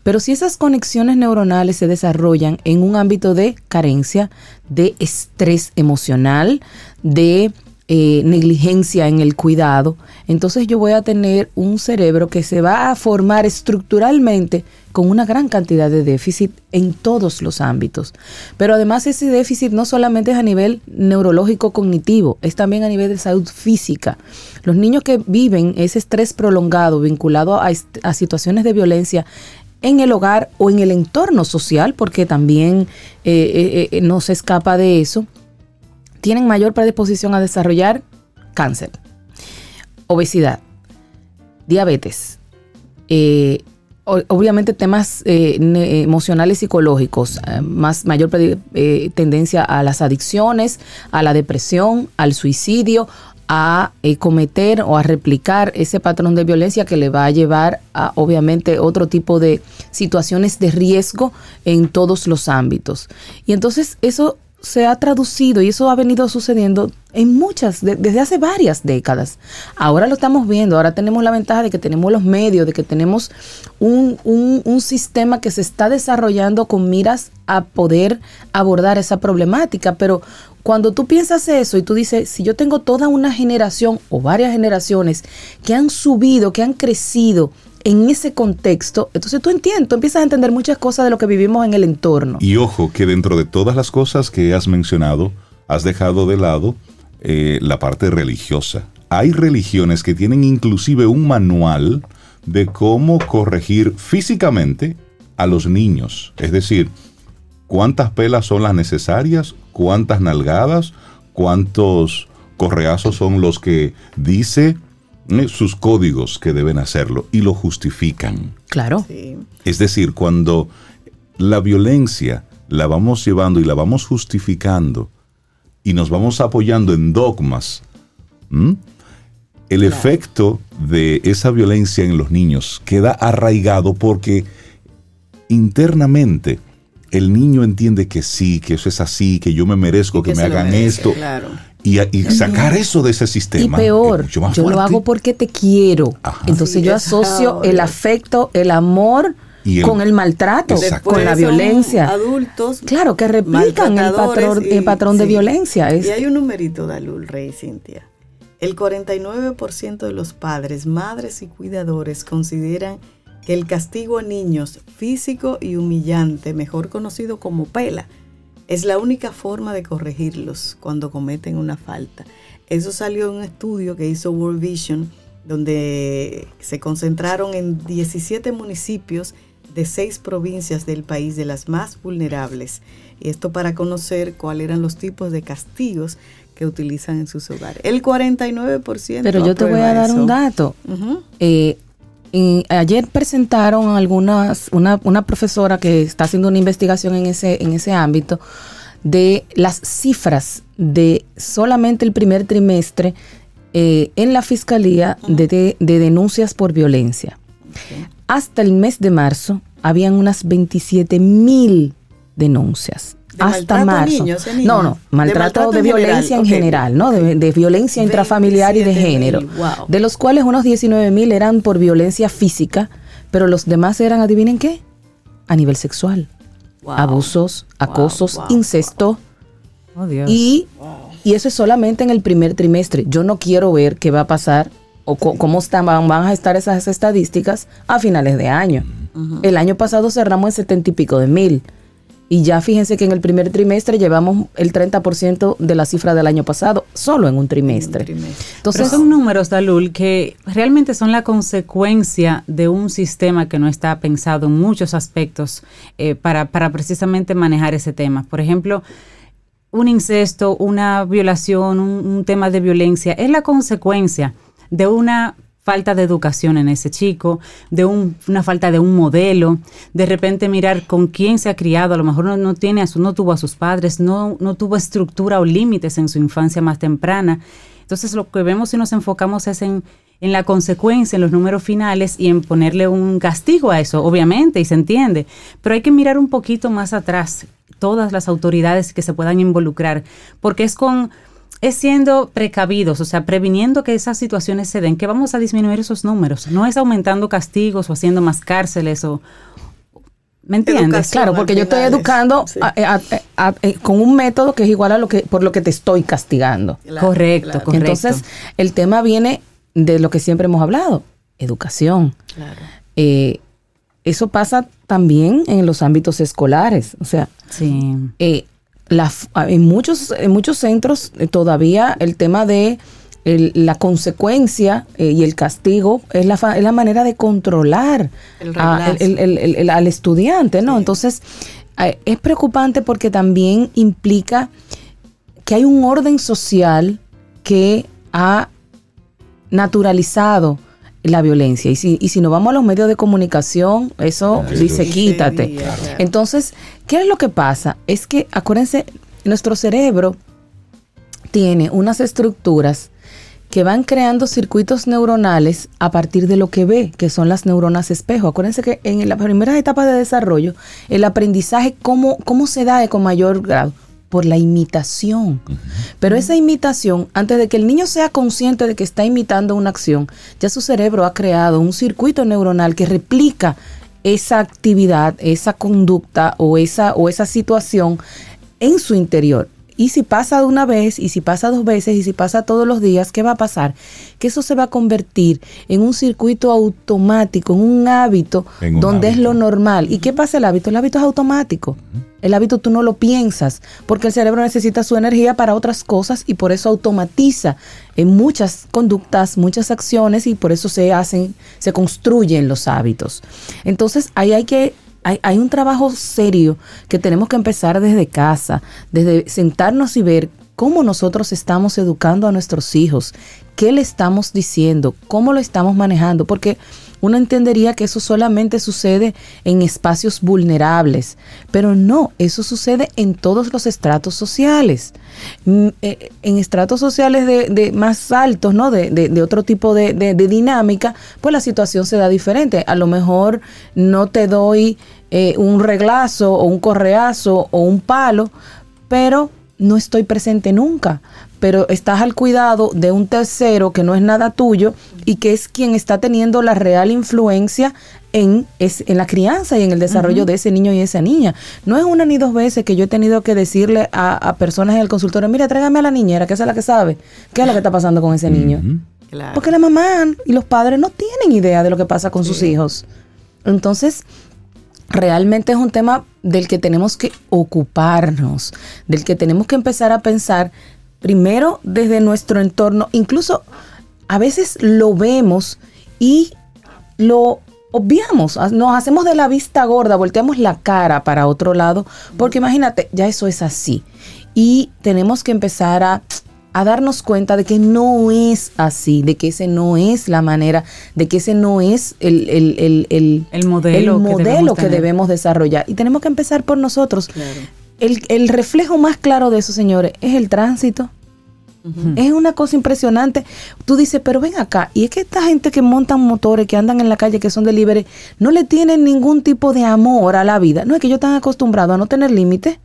[SPEAKER 6] Pero si esas conexiones neuronales se desarrollan en un ámbito de carencia, de estrés emocional, de eh, negligencia en el cuidado, entonces yo voy a tener un cerebro que se va a formar estructuralmente con una gran cantidad de déficit en todos los ámbitos. Pero además ese déficit no solamente es a nivel neurológico cognitivo, es también a nivel de salud física. Los niños que viven ese estrés prolongado vinculado a, a situaciones de violencia en el hogar o en el entorno social, porque también eh, eh, eh, no se escapa de eso, tienen mayor predisposición a desarrollar cáncer, obesidad, diabetes, obviamente temas emocionales y psicológicos, más mayor tendencia a las adicciones, a la depresión, al suicidio, a eh, cometer o a replicar ese patrón de violencia que le va a llevar a obviamente otro tipo de situaciones de riesgo en todos los ámbitos. Y entonces eso se ha traducido y eso ha venido sucediendo en muchas, desde hace varias décadas. Ahora lo estamos viendo, ahora tenemos la ventaja de que tenemos los medios, de que tenemos un, un, un sistema que se está desarrollando con miras a poder abordar esa problemática, pero cuando tú piensas eso y tú dices, si yo tengo toda una generación o varias generaciones que han subido, que han crecido en ese contexto, entonces tú entiendes, tú empiezas a entender muchas cosas de lo que vivimos en el entorno.
[SPEAKER 1] Y ojo, que dentro de todas las cosas que has mencionado, has dejado de lado eh, la parte religiosa. Hay religiones que tienen inclusive un manual de cómo corregir físicamente a los niños. Es decir, cuántas pelas son las necesarias, cuántas nalgadas, cuántos correazos son los que dice eh, sus códigos que deben hacerlo y lo justifican.
[SPEAKER 6] Claro.
[SPEAKER 1] Es decir, cuando la violencia la vamos llevando y la vamos justificando y nos vamos apoyando en dogmas, el efecto de esa violencia en los niños queda arraigado porque internamente el niño entiende que sí, que eso es así, que yo me merezco que, me hagan esto. Y, sacar eso de ese sistema.
[SPEAKER 6] Y peor, yo lo hago porque te quiero. Entonces yo asocio el afecto, el amor con el maltrato, con la violencia.
[SPEAKER 2] Adultos.
[SPEAKER 6] Claro, que replican el patrón, el patrón de violencia.
[SPEAKER 2] Y hay un numerito, Dalul, Rey Cintia. El 49% de los padres, madres y cuidadores consideran que el castigo a niños físico y humillante, mejor conocido como pela, es la única forma de corregirlos cuando cometen una falta. Eso salió en un estudio que hizo World Vision, donde se concentraron en 17 municipios de seis provincias del país, de las más vulnerables. Y esto para conocer cuáles eran los tipos de castigos que utilizan en sus hogares. El 49%.
[SPEAKER 6] Pero yo te voy a dar un dato y ayer presentaron algunas, una, una profesora que está haciendo una investigación en ese, en ese ámbito de las cifras de solamente el primer trimestre eh, en la fiscalía de, de- de denuncias por violencia. Hasta el mes de marzo habían unas 27 mil denuncias.
[SPEAKER 2] ¿De
[SPEAKER 6] Hasta
[SPEAKER 2] a
[SPEAKER 6] marzo.
[SPEAKER 2] niños y a niñas?
[SPEAKER 6] no, no,
[SPEAKER 2] ¿De
[SPEAKER 6] maltrato de,
[SPEAKER 2] en
[SPEAKER 6] violencia en
[SPEAKER 2] general?
[SPEAKER 6] general, ¿no? De, de violencia intrafamiliar y de
[SPEAKER 2] 27.000,
[SPEAKER 6] género.
[SPEAKER 2] wow.
[SPEAKER 6] De los cuales unos 19 mil eran por violencia física, pero los demás eran, adivinen qué, a nivel sexual.
[SPEAKER 2] Wow.
[SPEAKER 6] Abusos, acosos,
[SPEAKER 2] wow,
[SPEAKER 6] incesto.
[SPEAKER 3] Oh, Dios.
[SPEAKER 6] Y, y eso es solamente en el primer trimestre. Yo no quiero ver qué va a pasar o co- cómo están, van, van a estar esas estadísticas a finales de año. El año pasado cerramos en setenta y pico de mil. Y ya fíjense que en el primer trimestre llevamos el 30% de la cifra del año pasado, solo en un trimestre.
[SPEAKER 2] trimestre.
[SPEAKER 6] Entonces,
[SPEAKER 3] Pero son números, Dalul, que realmente son la consecuencia de un sistema que no está pensado en muchos aspectos eh, para, para precisamente manejar ese tema. Por ejemplo, un incesto, una violación, un, un tema de violencia, es la consecuencia de una falta de educación en ese chico, de un- una falta de un modelo, de repente mirar con quién se ha criado, a lo mejor no, no tiene a su- no tuvo a sus padres, no, no tuvo estructura o límites en su infancia más temprana. Entonces lo que vemos si nos enfocamos es en, en la consecuencia, en los números finales y en ponerle un castigo a eso, obviamente, y se entiende. Pero hay que mirar un poquito más atrás, todas las autoridades que se puedan involucrar, porque es con es siendo precavidos, o sea, previniendo que esas situaciones se den, que vamos a disminuir esos números. No es aumentando castigos o haciendo más cárceles o... ¿Me entiendes?
[SPEAKER 2] Educación.
[SPEAKER 6] claro, porque yo estoy educando
[SPEAKER 2] sí.
[SPEAKER 6] a- a- a- eh, con un método que es igual a lo que por lo que te estoy castigando.
[SPEAKER 2] Claro,
[SPEAKER 3] Correcto,
[SPEAKER 2] claro,
[SPEAKER 3] correcto.
[SPEAKER 6] Entonces, el tema viene de lo que siempre hemos hablado, educación.
[SPEAKER 2] claro.
[SPEAKER 6] Eh, eso pasa también en los ámbitos escolares. O sea,
[SPEAKER 3] Sí.
[SPEAKER 6] eh, la f- en, muchos, en muchos centros eh, todavía el tema de el- la consecuencia eh, y el castigo es la, fa- es la manera de controlar
[SPEAKER 2] El
[SPEAKER 6] a-
[SPEAKER 2] reglazo.
[SPEAKER 6] el- el- el- el- al estudiante, ¿no? Entonces, eh, es preocupante porque también implica que hay un orden social que ha naturalizado la violencia. Y si, y si nos vamos a los medios de comunicación, eso
[SPEAKER 1] Claro.
[SPEAKER 6] dice
[SPEAKER 2] Sí,
[SPEAKER 6] quítate.
[SPEAKER 2] claro.
[SPEAKER 6] Entonces, ¿qué es lo que pasa? Es que, acuérdense, nuestro cerebro tiene unas estructuras que van creando circuitos neuronales a partir de lo que ve, que son las neuronas espejo. Acuérdense que en las primeras etapas de desarrollo, el aprendizaje, ¿cómo, cómo se da con mayor grado? Por la imitación. Pero esa imitación, antes de que el niño sea consciente de que está imitando una acción, ya su cerebro ha creado un circuito neuronal que replica esa actividad, esa conducta o esa, o esa situación en su interior. Y si pasa de una vez, y si pasa dos veces, y si pasa todos los días, ¿qué va a pasar? Que eso se va a convertir en un circuito automático, en un hábito,
[SPEAKER 1] En un
[SPEAKER 6] donde es lo normal. ¿Y qué pasa el hábito? El hábito es automático. El hábito tú no lo piensas, porque el cerebro necesita su energía para otras cosas y por eso automatiza en muchas conductas, muchas acciones y por eso se hacen, se construyen los hábitos. Entonces ahí hay que hay, un trabajo serio que tenemos que empezar desde casa, desde sentarnos y ver cómo nosotros estamos educando a nuestros hijos, qué le estamos diciendo, cómo lo estamos manejando, porque uno entendería que eso solamente sucede en espacios vulnerables, pero no, eso sucede en todos los estratos sociales. Mm, eh, En estratos sociales de, más altos, ¿no? De, otro tipo de dinámica, pues la situación se da diferente. A lo mejor no te doy eh, un reglazo o un correazo o un palo, pero no estoy presente nunca. Pero estás al cuidado de un tercero que no es nada tuyo y que es quien está teniendo la real influencia en, es, en la crianza y en el desarrollo de ese niño y esa niña. No es una ni dos veces que yo he tenido que decirle a, a personas en el consultorio, mira, tráigame a la niñera, que esa es la que sabe, qué es lo que está pasando con ese niño.
[SPEAKER 2] Claro.
[SPEAKER 6] Porque la mamá y los padres no tienen idea de lo que pasa con sus hijos. Entonces, realmente es un tema del que tenemos que ocuparnos, del que tenemos que empezar a pensar primero desde nuestro entorno, incluso a veces lo vemos y lo obviamos, nos hacemos de la vista gorda, volteamos la cara para otro lado, porque imagínate, ya eso es así. Y tenemos que empezar a a darnos cuenta de que no es así, de que ese no es la manera, de que ese no es el, el, el, el,
[SPEAKER 3] El modelo
[SPEAKER 6] el
[SPEAKER 3] que
[SPEAKER 6] modelo
[SPEAKER 3] debemos
[SPEAKER 6] que debemos desarrollar. Y tenemos que empezar por nosotros. El, el reflejo más claro de eso, señores, es el tránsito. Es una cosa impresionante. Tú dices, pero ven acá, y es que esta gente que montan motores, que andan en la calle, que son delivery, no le tienen ningún tipo de amor a la vida. No es que ellos están acostumbrados a no tener límites.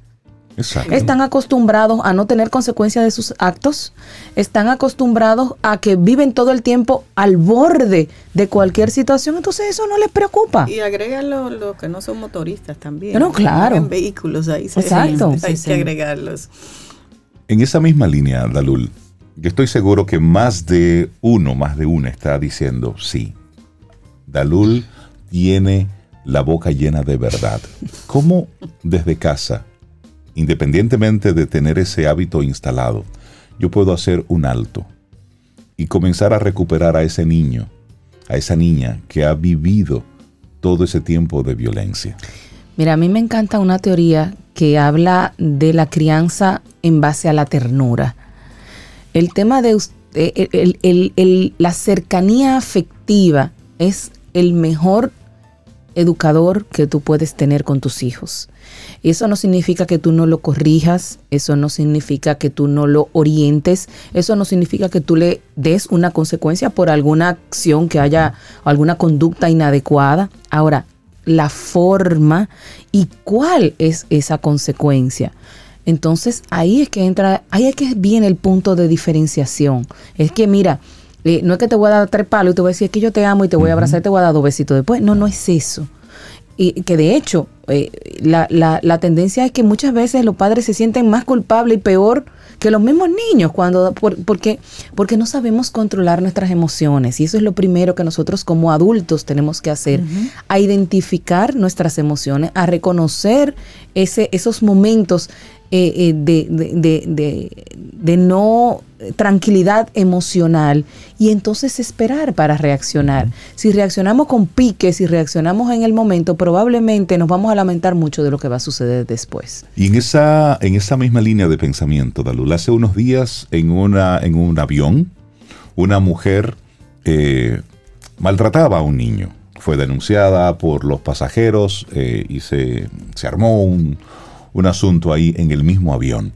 [SPEAKER 1] Exacto.
[SPEAKER 6] Están acostumbrados a no tener consecuencias de sus actos. Están acostumbrados a que viven todo el tiempo al borde de cualquier situación. Entonces eso no les preocupa.
[SPEAKER 2] Y agrega los lo que no son motoristas también.
[SPEAKER 6] No, claro.
[SPEAKER 2] En vehículos ahí se-
[SPEAKER 6] Exacto.
[SPEAKER 2] hay
[SPEAKER 3] Sí, sí.
[SPEAKER 2] que agregarlos.
[SPEAKER 1] En esa misma línea, Dalul, yo estoy seguro que más de uno, más de una está diciendo, sí, Dalul tiene la boca llena de verdad. ¿Cómo desde casa, independientemente de tener ese hábito instalado, yo puedo hacer un alto y comenzar a recuperar a ese niño, a esa niña que ha vivido todo ese tiempo de violencia?
[SPEAKER 6] Mira, a mí me encanta una teoría que habla de la crianza en base a la ternura. El tema de eh, la cercanía afectiva es el mejor educador que tú puedes tener con tus hijos. Eso no significa que tú no lo corrijas, eso no significa que tú no lo orientes, eso no significa que tú le des una consecuencia por alguna acción que haya, alguna conducta inadecuada. Ahora, la forma y cuál es esa consecuencia. Entonces ahí es que entra, ahí es que viene el punto de diferenciación. Es que mira, no es que te voy a dar tres palos y te voy a decir "Es que yo te amo y te voy a abrazar y te voy a dar dos besitos después. No, no es eso. Y que de hecho, eh, la, la- la tendencia es que muchas veces los padres se sienten más culpables y peor que los mismos niños, cuando, por- porque, porque no sabemos controlar nuestras emociones. Y eso es lo primero que nosotros como adultos tenemos que hacer, a identificar nuestras emociones, a reconocer ese, esos momentos eh, eh, de, de- de- de- de no tranquilidad emocional y entonces esperar para reaccionar. Si reaccionamos con pique, si reaccionamos en el momento, probablemente nos vamos a lamentar mucho de lo que va a suceder después.
[SPEAKER 1] Y en esa, en esa misma línea de pensamiento, Dalul, hace unos días en, una, en un avión, una mujer eh, maltrataba a un niño. Fue denunciada por los pasajeros eh, y se, se armó un, un asunto ahí en el mismo avión.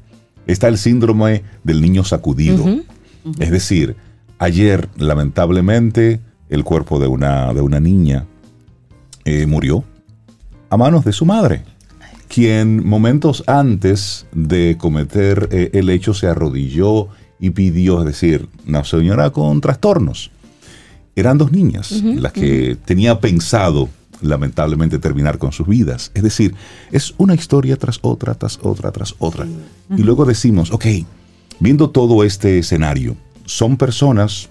[SPEAKER 1] Está el síndrome del niño sacudido. Es decir, ayer, lamentablemente, el cuerpo de una, de una niña eh, murió a manos de su madre quien momentos antes de cometer eh, el hecho se arrodilló y pidió, es decir, una señora con trastornos. Eran dos niñas las que tenía pensado lamentablemente terminar con sus vidas. Es decir, es una historia tras otra, tras otra, tras otra. Y luego decimos, ok, viendo todo este escenario, son personas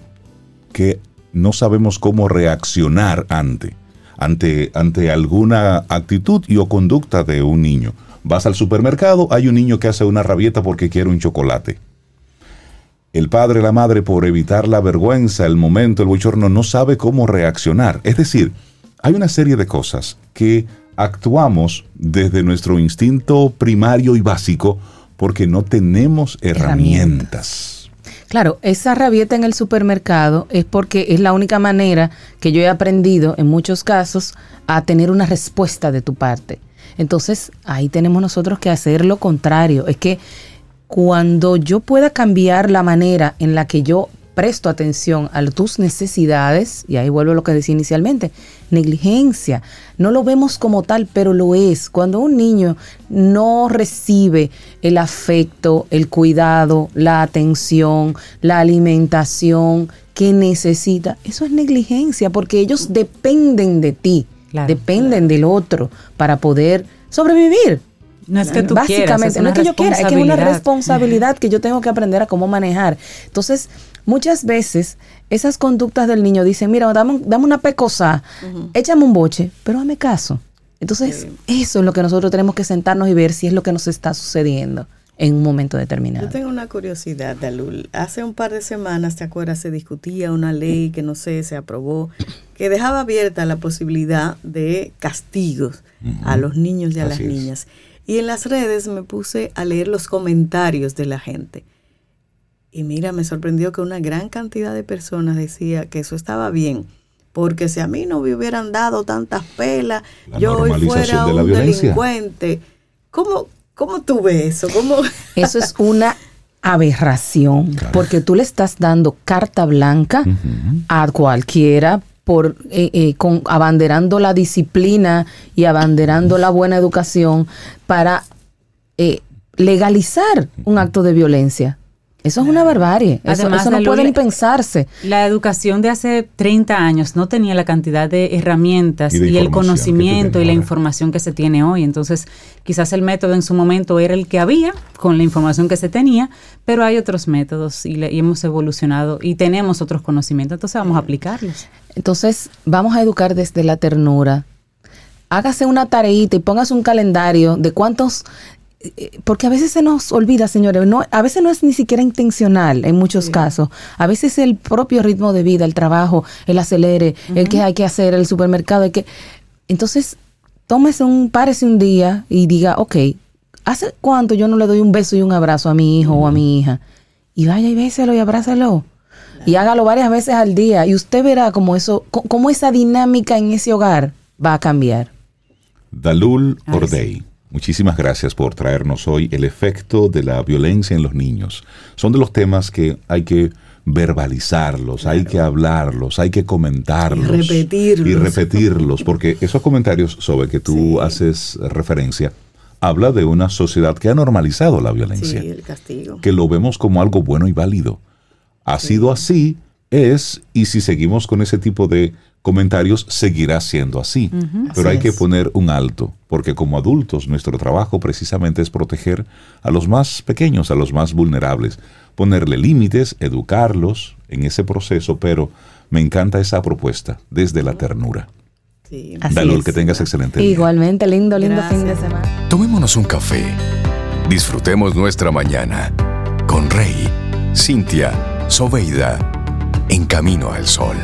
[SPEAKER 1] que no sabemos cómo reaccionar ante, ante, ante alguna actitud y o conducta de un niño. Vas al supermercado, hay un niño que hace una rabieta porque quiere un chocolate. El padre, la madre, por evitar la vergüenza, el momento, el bochorno, no sabe cómo reaccionar. Es decir, hay una serie de cosas que actuamos desde nuestro instinto primario y básico porque no tenemos herramientas.
[SPEAKER 6] Claro, esa rabieta en el supermercado es porque es la única manera que yo he aprendido en muchos casos a tener una respuesta de tu parte. Entonces, ahí tenemos nosotros que hacer lo contrario. Es que cuando yo pueda cambiar la manera en la que yo presto atención a tus necesidades, y ahí vuelvo a lo que decía inicialmente, negligencia. No lo vemos como tal, pero lo es. Cuando un niño no recibe el afecto, el cuidado, la atención, la alimentación que necesita, eso es negligencia, porque ellos dependen de ti,
[SPEAKER 3] Claro,
[SPEAKER 6] dependen del otro para poder sobrevivir.
[SPEAKER 3] No es que tú
[SPEAKER 6] Básicamente,
[SPEAKER 3] quieras, es
[SPEAKER 6] no es que yo quiera, es que es una
[SPEAKER 3] responsabilidad
[SPEAKER 6] que yo tengo que aprender a cómo manejar. Entonces, muchas veces esas conductas del niño dicen, mira, dame, dame una pecosa, échame un boche, pero hazme caso. Entonces, eso es lo que nosotros tenemos que sentarnos y ver si es lo que nos está sucediendo en un momento determinado.
[SPEAKER 2] Yo tengo una curiosidad, Dalul. Hace un par de semanas, ¿te acuerdas? Se discutía una ley que no sé, se aprobó, que dejaba abierta la posibilidad de castigos a los niños y a las
[SPEAKER 1] es.
[SPEAKER 2] niñas. Y en las redes me puse a leer los comentarios de la gente. Y mira, me sorprendió que una gran cantidad de personas decía que eso estaba bien. Porque si a mí no me hubieran dado tantas pelas, yo hoy fuera un delincuente. ¿Cómo, ¿Cómo tú ves eso? ¿Cómo?
[SPEAKER 6] Eso es una aberración, porque tú le estás dando carta blanca a cualquiera por eh, eh, con abanderando la disciplina y abanderando la buena educación para eh, legalizar un acto de violencia. Eso es una barbarie. Eso, no puede ni pensarse.
[SPEAKER 3] La educación de hace 30 años no tenía la cantidad de herramientas y, el conocimiento y la información que se tiene hoy. Entonces, quizás el método en su momento era el que había con la información que se tenía, pero hay otros métodos y, y hemos evolucionado y tenemos otros conocimientos. Entonces, vamos a aplicarlos.
[SPEAKER 6] Entonces, vamos a educar desde la ternura. Hágase una tareita y póngase un calendario de cuántos porque a veces se nos olvida, señores, no, a veces no es ni siquiera intencional en muchos casos. A veces el propio ritmo de vida, el trabajo, el acelere, el que hay que hacer, el supermercado, hay que... Entonces, tómese un, párese un día y diga, ok, ¿hace cuánto yo no le doy un beso y un abrazo a mi hijo o a mi hija? Y vaya y béselo y abrázalo. Y hágalo varias veces al día y usted verá cómo eso, cómo esa dinámica en ese hogar va a cambiar.
[SPEAKER 1] Dalul Ordei. Muchísimas gracias por traernos hoy el efecto de la violencia en los niños. Son de los temas que hay que verbalizarlos, hay que hablarlos, hay que comentarlos.
[SPEAKER 2] Y repetirlos.
[SPEAKER 1] Y repetirlos, porque esos comentarios sobre que tú haces referencia habla de una sociedad que ha normalizado la violencia.
[SPEAKER 2] Sí, el castigo.
[SPEAKER 1] Que lo vemos como algo bueno y válido. Ha sido así, es, y si seguimos con ese tipo de comentarios seguirá siendo así. Pero hay que poner un alto, porque como adultos nuestro trabajo precisamente es proteger a los más pequeños, a los más vulnerables, ponerle límites, educarlos en ese proceso, pero me encanta esa propuesta desde la ternura. Sí. que tengas excelente
[SPEAKER 6] día. Igualmente, lindo, lindo fin de semana.
[SPEAKER 4] Tomémonos un café. Disfrutemos nuestra mañana con Rey, Cintia, Soveida, en camino al sol.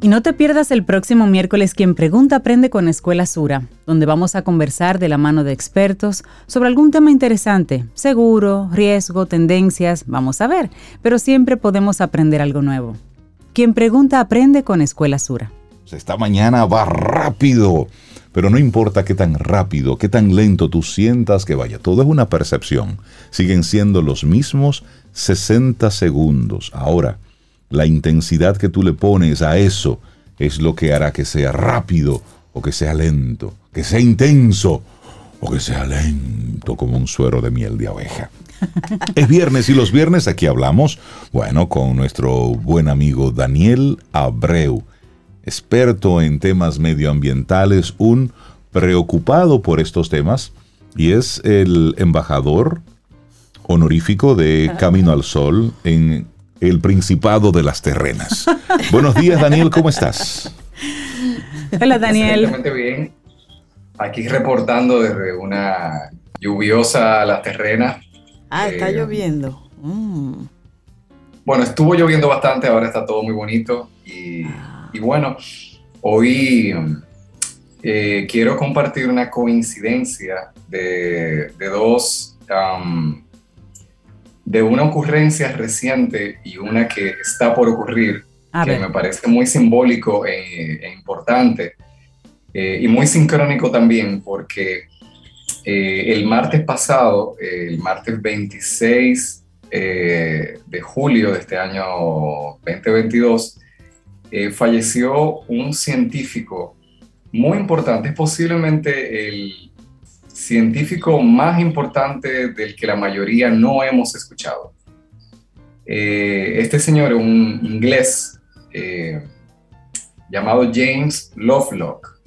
[SPEAKER 3] Y no te pierdas el próximo miércoles Quien Pregunta Aprende con Escuela Sura, donde vamos a conversar de la mano de expertos sobre algún tema interesante, seguro, riesgo, tendencias, vamos a ver, pero siempre podemos aprender algo nuevo. Quien Pregunta Aprende con Escuela Sura.
[SPEAKER 1] Esta mañana va rápido, pero no importa qué tan rápido, qué tan lento tú sientas que vaya, todo es una percepción. Siguen siendo los mismos 60 segundos. Ahora, la intensidad que tú le pones a eso es lo que hará que sea rápido o que sea lento, que sea intenso o que sea lento como un suero de miel de abeja. Es viernes y los viernes aquí hablamos, bueno, con nuestro buen amigo Daniel Abreu, experto en temas medioambientales, un preocupado por estos temas y es el embajador honorífico de Camino al Sol en el Principado de las Terrenas. Buenos días, Daniel, ¿cómo estás?
[SPEAKER 3] Hola, Daniel.
[SPEAKER 7] Bien. Aquí reportando desde una lluviosa Las Terrenas.
[SPEAKER 2] Ah, está eh, lloviendo. Mm.
[SPEAKER 7] Bueno, estuvo lloviendo bastante, ahora está todo muy bonito. Y, ah. Bueno, hoy eh, quiero compartir una coincidencia de, dos de una ocurrencia reciente y una que está por ocurrir, que me parece muy simbólico e, e importante, eh, y muy sincrónico también, porque eh, el martes pasado, el martes 26 eh, de julio de este año 2022, falleció un científico muy importante, posiblemente el científico más importante del que la mayoría no hemos escuchado. Eh, este señor, un inglés eh, llamado James Lovelock.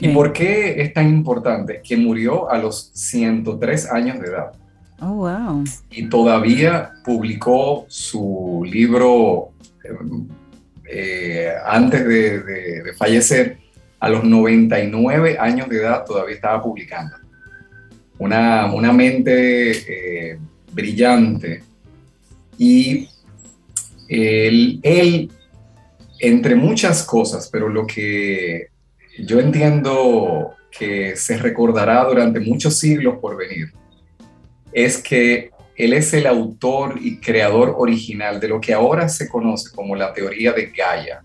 [SPEAKER 7] ¿Y por qué es tan importante? Que murió a los 103 años de edad.
[SPEAKER 3] Oh, wow.
[SPEAKER 7] Y todavía publicó su libro eh, antes de fallecer a los 99 años de edad todavía estaba publicando. Una, una mente eh, brillante. Y él, entre muchas cosas, pero lo que yo entiendo que se recordará durante muchos siglos por venir, es que él es el autor y creador original de lo que ahora se conoce como la teoría de Gaia.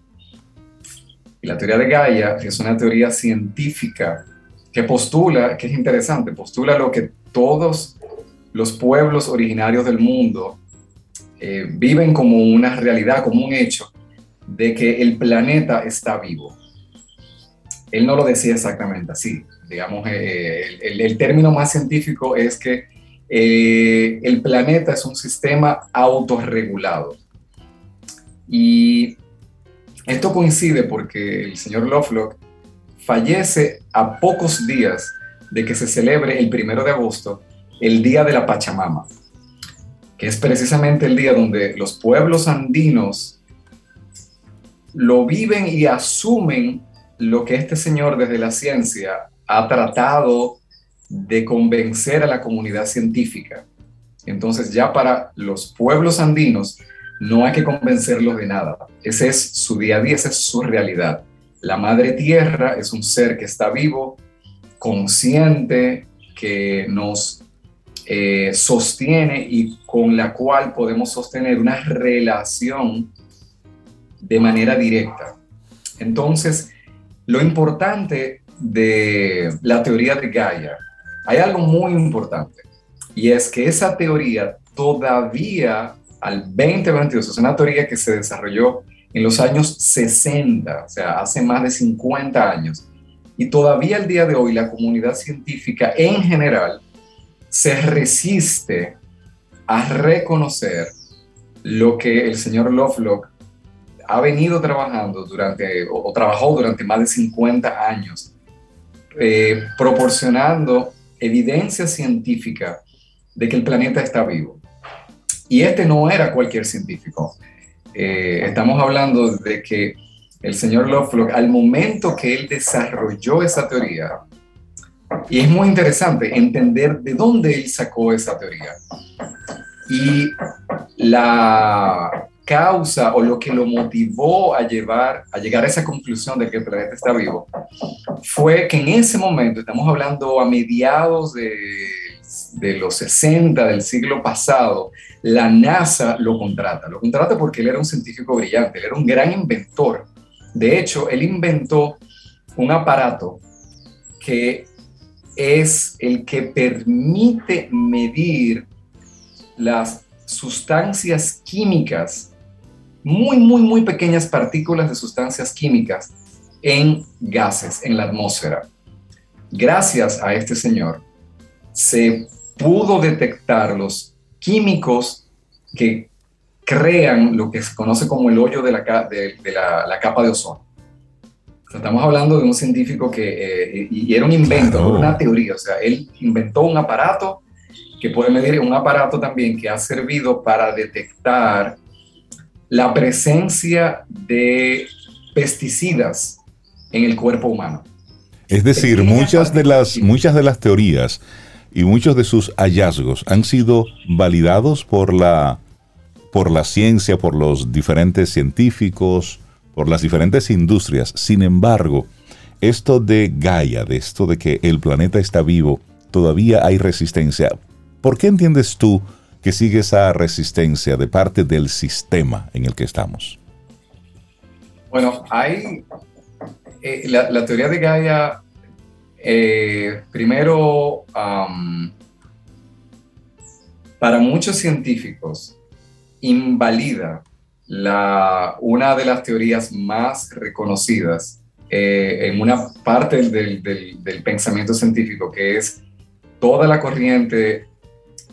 [SPEAKER 7] Y la teoría de Gaia es una teoría científica que postula, que es interesante, postula lo que todos los pueblos originarios del mundo eh, viven como una realidad, como un hecho, de que el planeta está vivo. Él no lo decía exactamente así. Digamos, eh, el, término más científico es que eh, el planeta es un sistema autorregulado. Y esto coincide porque el señor Lovelock fallece a pocos días de que se celebre el primero de agosto el Día de la Pachamama, que es precisamente el día donde los pueblos andinos lo viven y asumen lo que este señor desde la ciencia ha tratado de convencer a la comunidad científica. Entonces ya para los pueblos andinos no hay que convencerlos de nada. Ese es su día a día, esa es su realidad. La madre tierra es un ser que está vivo, consciente, que nos eh, sostiene y con la cual podemos sostener una relación de manera directa. Entonces, lo importante de la teoría de Gaia, hay algo muy importante, y es que esa teoría todavía al 2022 es una teoría que se desarrolló en los años 60, o sea, hace más de 50 años. Y todavía el día de hoy la comunidad científica en general se resiste a reconocer lo que el señor Lovelock ha venido trabajando durante, o, trabajó durante más de 50 años, eh, proporcionando evidencia científica de que el planeta está vivo. Y este no era cualquier científico. Eh, estamos hablando de que el señor Lovelock, al momento que él desarrolló esa teoría, y es muy interesante entender de dónde él sacó esa teoría. Y la causa o lo que lo motivó a llevar a llegar a esa conclusión de que el planeta está vivo fue que en ese momento, estamos hablando a mediados de, los 60 del siglo pasado, la NASA lo contrata. Lo contrata porque él era un científico brillante, él era un gran inventor. De hecho, él inventó un aparato que es el que permite medir las sustancias químicas, muy, muy, muy pequeñas partículas de sustancias químicas en gases, en la atmósfera. Gracias a este señor, se pudo detectar los químicos que crean lo que se conoce como el hoyo de la, capa de ozono. Estamos hablando de un científico que, eh, y era un invento, una teoría, o sea, él inventó un aparato que puede medir, un aparato también que ha servido para detectar la presencia de pesticidas en el cuerpo humano.
[SPEAKER 1] Es decir, muchas de, las, muchas de las teorías y muchos de sus hallazgos han sido validados por la, por la ciencia, por los diferentes científicos, por las diferentes industrias. Sin embargo, esto de Gaia, de esto de que el planeta está vivo, todavía hay resistencia. ¿Por qué entiendes tú que sigue esa resistencia de parte del sistema en el que estamos?
[SPEAKER 7] Bueno, hay eh, la, teoría de Gaia, eh, primero, para muchos científicos, invalida la, una de las teorías más reconocidas eh, en una parte del, pensamiento científico, que es toda la corriente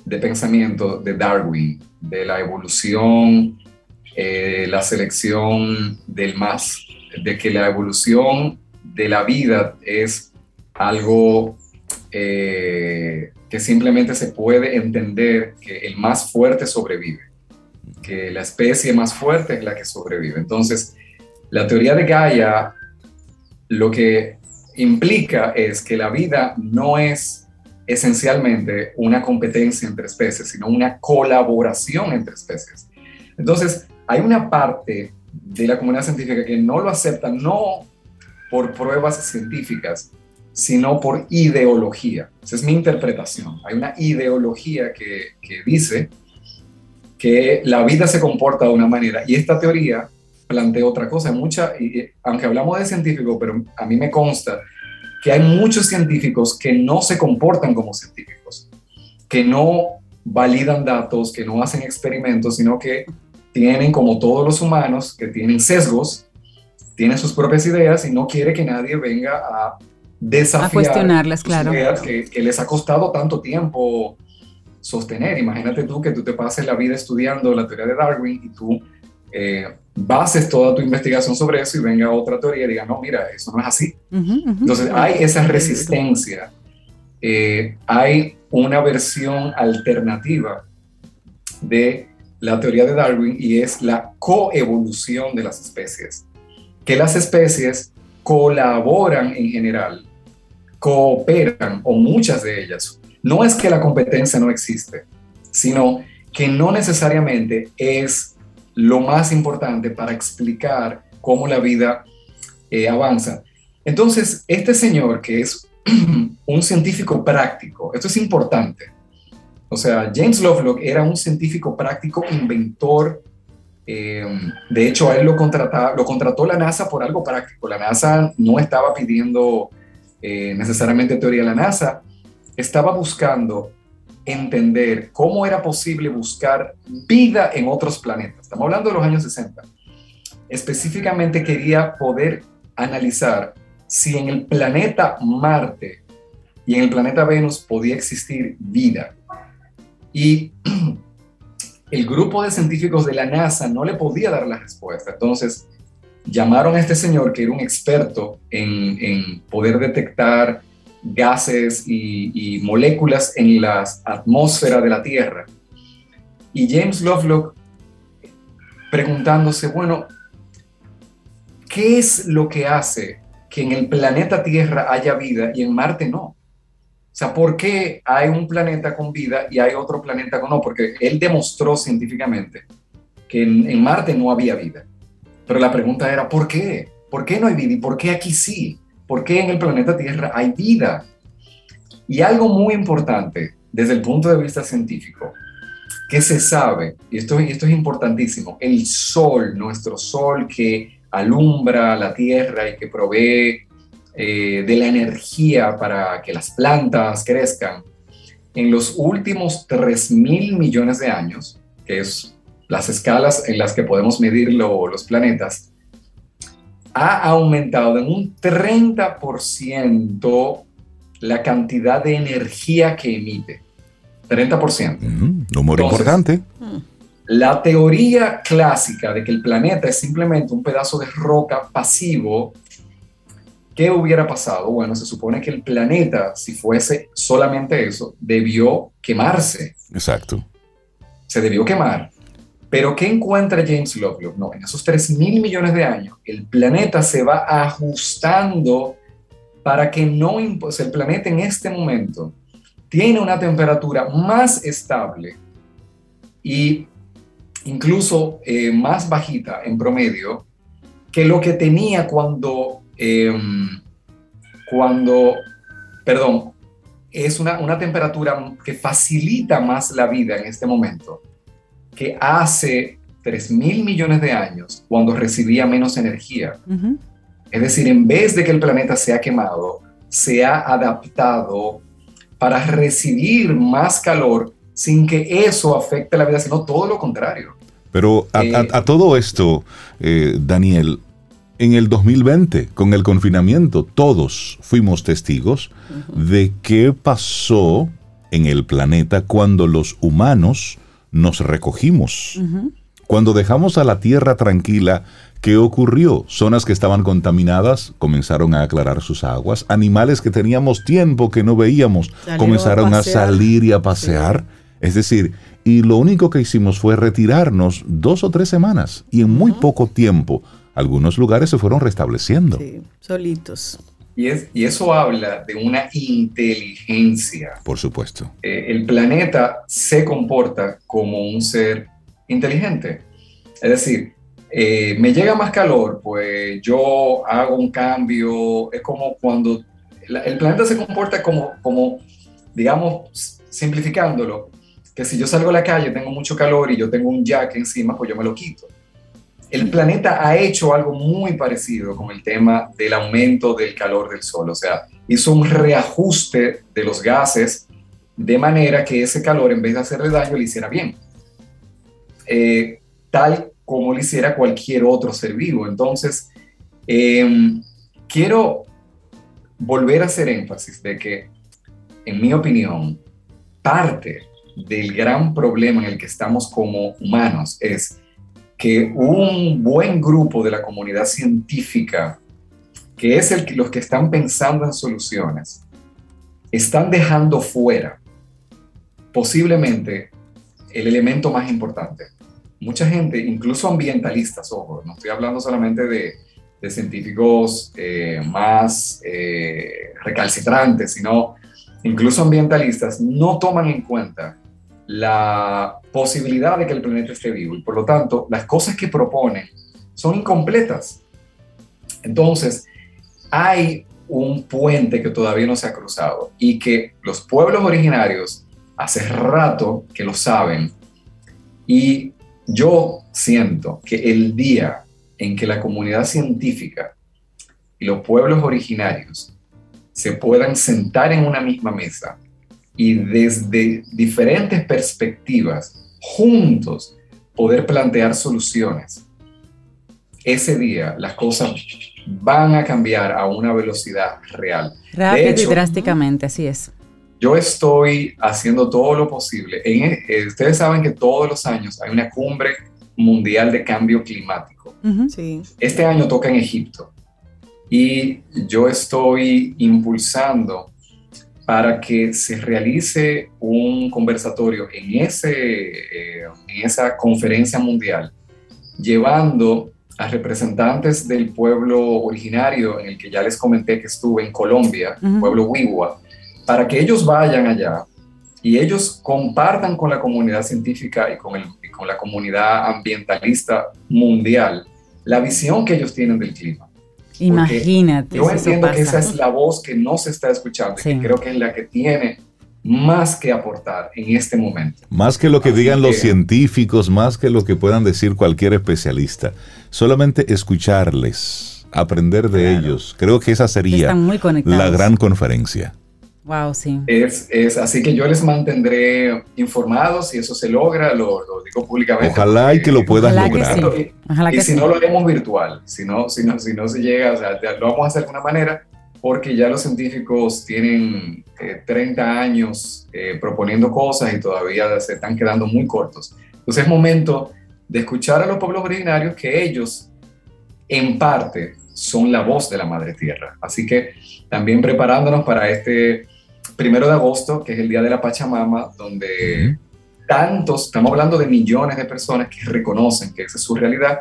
[SPEAKER 7] de pensamiento de Darwin, de la evolución, la selección del más, de que la evolución de la vida es algo eh, que simplemente se puede entender que el más fuerte sobrevive que la especie más fuerte es la que sobrevive. Entonces, la teoría de Gaia lo que implica es que la vida no es esencialmente una competencia entre especies, sino una colaboración entre especies. Entonces, hay una parte de la comunidad científica que no lo acepta, no por pruebas científicas, sino por ideología. Esa es mi interpretación. Hay una ideología que, que dice que la vida se comporta de una manera y esta teoría plantea otra cosa. Mucha, y, aunque hablamos de científicos, pero a mí me consta que hay muchos científicos que no se comportan como científicos, que no validan datos, que no hacen experimentos, sino que tienen, como todos los humanos, que tienen sesgos, tienen sus propias ideas y no quiere que nadie venga a desafiar a
[SPEAKER 3] cuestionarlas, claro.
[SPEAKER 7] ideas que, que, les ha costado tanto tiempo sostener. Imagínate tú que tú te pases la vida estudiando la teoría de Darwin y tú eh, bases toda tu investigación sobre eso y venga otra teoría y diga, no, mira, eso no es así. Entonces hay esa resistencia. Eh, hay una versión alternativa de la teoría de Darwin y es la coevolución de las especies. Que las especies colaboran en general, cooperan, o muchas de ellas. No es que la competencia no existe, sino que no necesariamente es lo más importante para explicar cómo la vida eh, avanza. Entonces, este señor que es un científico práctico, esto es importante. O sea, James Lovelock era un científico práctico, inventor. Eh, de hecho, a él lo, lo contrató la NASA por algo práctico. La NASA no estaba pidiendo eh, necesariamente teoría. La NASA estaba buscando entender cómo era posible buscar vida en otros planetas. Estamos hablando de los años 60. Específicamente quería poder analizar si en el planeta Marte y en el planeta Venus podía existir vida. Y el grupo de científicos de la NASA no le podía dar la respuesta. Entonces llamaron a este señor que era un experto en, poder detectar gases y, moléculas en la atmósfera de la Tierra. Y James Lovelock preguntándose, bueno, ¿qué es lo que hace que en el planeta Tierra haya vida y en Marte no? Sea, ¿por qué hay un planeta con vida y hay otro planeta con no? Porque él demostró científicamente que en, Marte no había vida. Pero la pregunta era, ¿por qué? ¿Por qué no hay vida y por qué aquí sí? por qué en el planeta Tierra hay vida. Y algo muy importante desde el punto de vista científico, que se sabe, y esto es importantísimo, el sol, nuestro sol que alumbra la Tierra y que provee eh, de la energía para que las plantas crezcan, en los últimos 3 mil millones de años, que es las escalas en las que podemos medir los planetas, ha aumentado en un 30% la cantidad de energía que emite. 30%.
[SPEAKER 1] número importante.
[SPEAKER 7] La teoría clásica de que el planeta es simplemente un pedazo de roca pasivo, ¿qué hubiera pasado? Bueno, se supone que el planeta, si fuese solamente eso, debió quemarse.
[SPEAKER 1] Exacto.
[SPEAKER 7] Se debió quemar. Pero ¿qué encuentra James Lovelock? No, en esos 3 mil millones de años, el planeta se va ajustando para que no, pues el planeta en este momento tiene una temperatura más estable y incluso eh, más bajita en promedio que lo que tenía cuando, em, cuando, perdón, es una, una temperatura que facilita más la vida en este momento que hace 3 mil millones de años, cuando recibía menos energía. Es decir, en vez de que el planeta se ha quemado, se ha adaptado para recibir más calor sin que eso afecte la vida, sino todo lo contrario.
[SPEAKER 1] Pero a, eh, todo esto, eh, Daniel, en el 2020, con el confinamiento, todos fuimos testigos de qué pasó en el planeta cuando los humanos nos recogimos. Cuando dejamos a la tierra tranquila, ¿qué ocurrió? Zonas que estaban contaminadas comenzaron a aclarar sus aguas. Animales que teníamos tiempo que no veíamos comenzaron a, salir y a pasear. Es decir, y lo único que hicimos fue retirarnos dos o tres semanas y en muy poco tiempo algunos lugares se fueron restableciendo. Sí,
[SPEAKER 2] solitos.
[SPEAKER 7] Y, eso habla de una inteligencia.
[SPEAKER 1] Por supuesto.
[SPEAKER 7] Eh, el planeta se comporta como un ser inteligente. Es decir, eh, me llega más calor, pues yo hago un cambio, es como cuando el planeta se comporta como, como, digamos, simplificándolo, que si yo salgo a la calle, tengo mucho calor y yo tengo un jack encima, pues yo me lo quito. El planeta ha hecho algo muy parecido con el tema del aumento del calor del sol, o sea, hizo un reajuste de los gases de manera que ese calor, en vez de hacerle daño, le hiciera bien. Eh, tal como lo hiciera cualquier otro ser vivo. Entonces, em, quiero volver a hacer énfasis de que, en mi opinión, parte del gran problema en el que estamos como humanos es que un buen grupo de la comunidad científica, que es el, los que están pensando en soluciones, están dejando fuera posiblemente el elemento más importante. Mucha gente, incluso ambientalistas, ojo, no estoy hablando solamente de, científicos eh, más eh, recalcitrantes, sino incluso ambientalistas, no toman en cuenta la posibilidad de que el planeta esté vivo y por lo tanto las cosas que proponen son incompletas. Entonces, hay un puente que todavía no se ha cruzado y que los pueblos originarios hace rato que lo saben y yo siento que el día en que la comunidad científica y los pueblos originarios se puedan sentar en una misma mesa y desde diferentes perspectivas, juntos, poder plantear soluciones, ese día las cosas van a cambiar a una velocidad real.
[SPEAKER 3] Rápido y drásticamente, así es.
[SPEAKER 7] Yo estoy haciendo todo lo posible. En, eh, ustedes saben que todos los años hay una cumbre mundial de cambio climático. Este año toca en Egipto y yo estoy impulsando para que se realice un conversatorio en, ese, eh, en esa conferencia mundial, llevando a representantes del pueblo originario, en el que ya les comenté que estuve en Colombia, el pueblo Wiwa, para que ellos vayan allá y ellos compartan con la comunidad científica y con, el, y con la comunidad ambientalista mundial la visión que ellos tienen del clima.
[SPEAKER 3] Imagínate.
[SPEAKER 7] Yo entiendo que esa es la voz que no se está escuchando, que creo que es la que tiene más que aportar en este momento.
[SPEAKER 1] Más que lo que digan los científicos, más que lo que puedan decir cualquier especialista. Solamente escucharles, aprender de ellos. Creo que esa sería la gran conferencia.
[SPEAKER 3] Wow, sí.
[SPEAKER 7] Es, es, así que yo les mantendré informados si eso se logra, lo, digo públicamente.
[SPEAKER 1] Ojalá y que lo puedan lograr.
[SPEAKER 7] y, si no lo haremos virtual, si no, si no, si no se llega, o sea, lo vamos a hacer de una manera, porque ya los científicos tienen 30 eh, años eh, proponiendo cosas y todavía se están quedando muy cortos. Entonces es momento de escuchar a los pueblos originarios que ellos, en parte, son la voz de la Madre Tierra. Así que también preparándonos para este primero de agosto, que es el Día de la Pachamama, donde tantos, estamos hablando de millones de personas que reconocen que esa es su realidad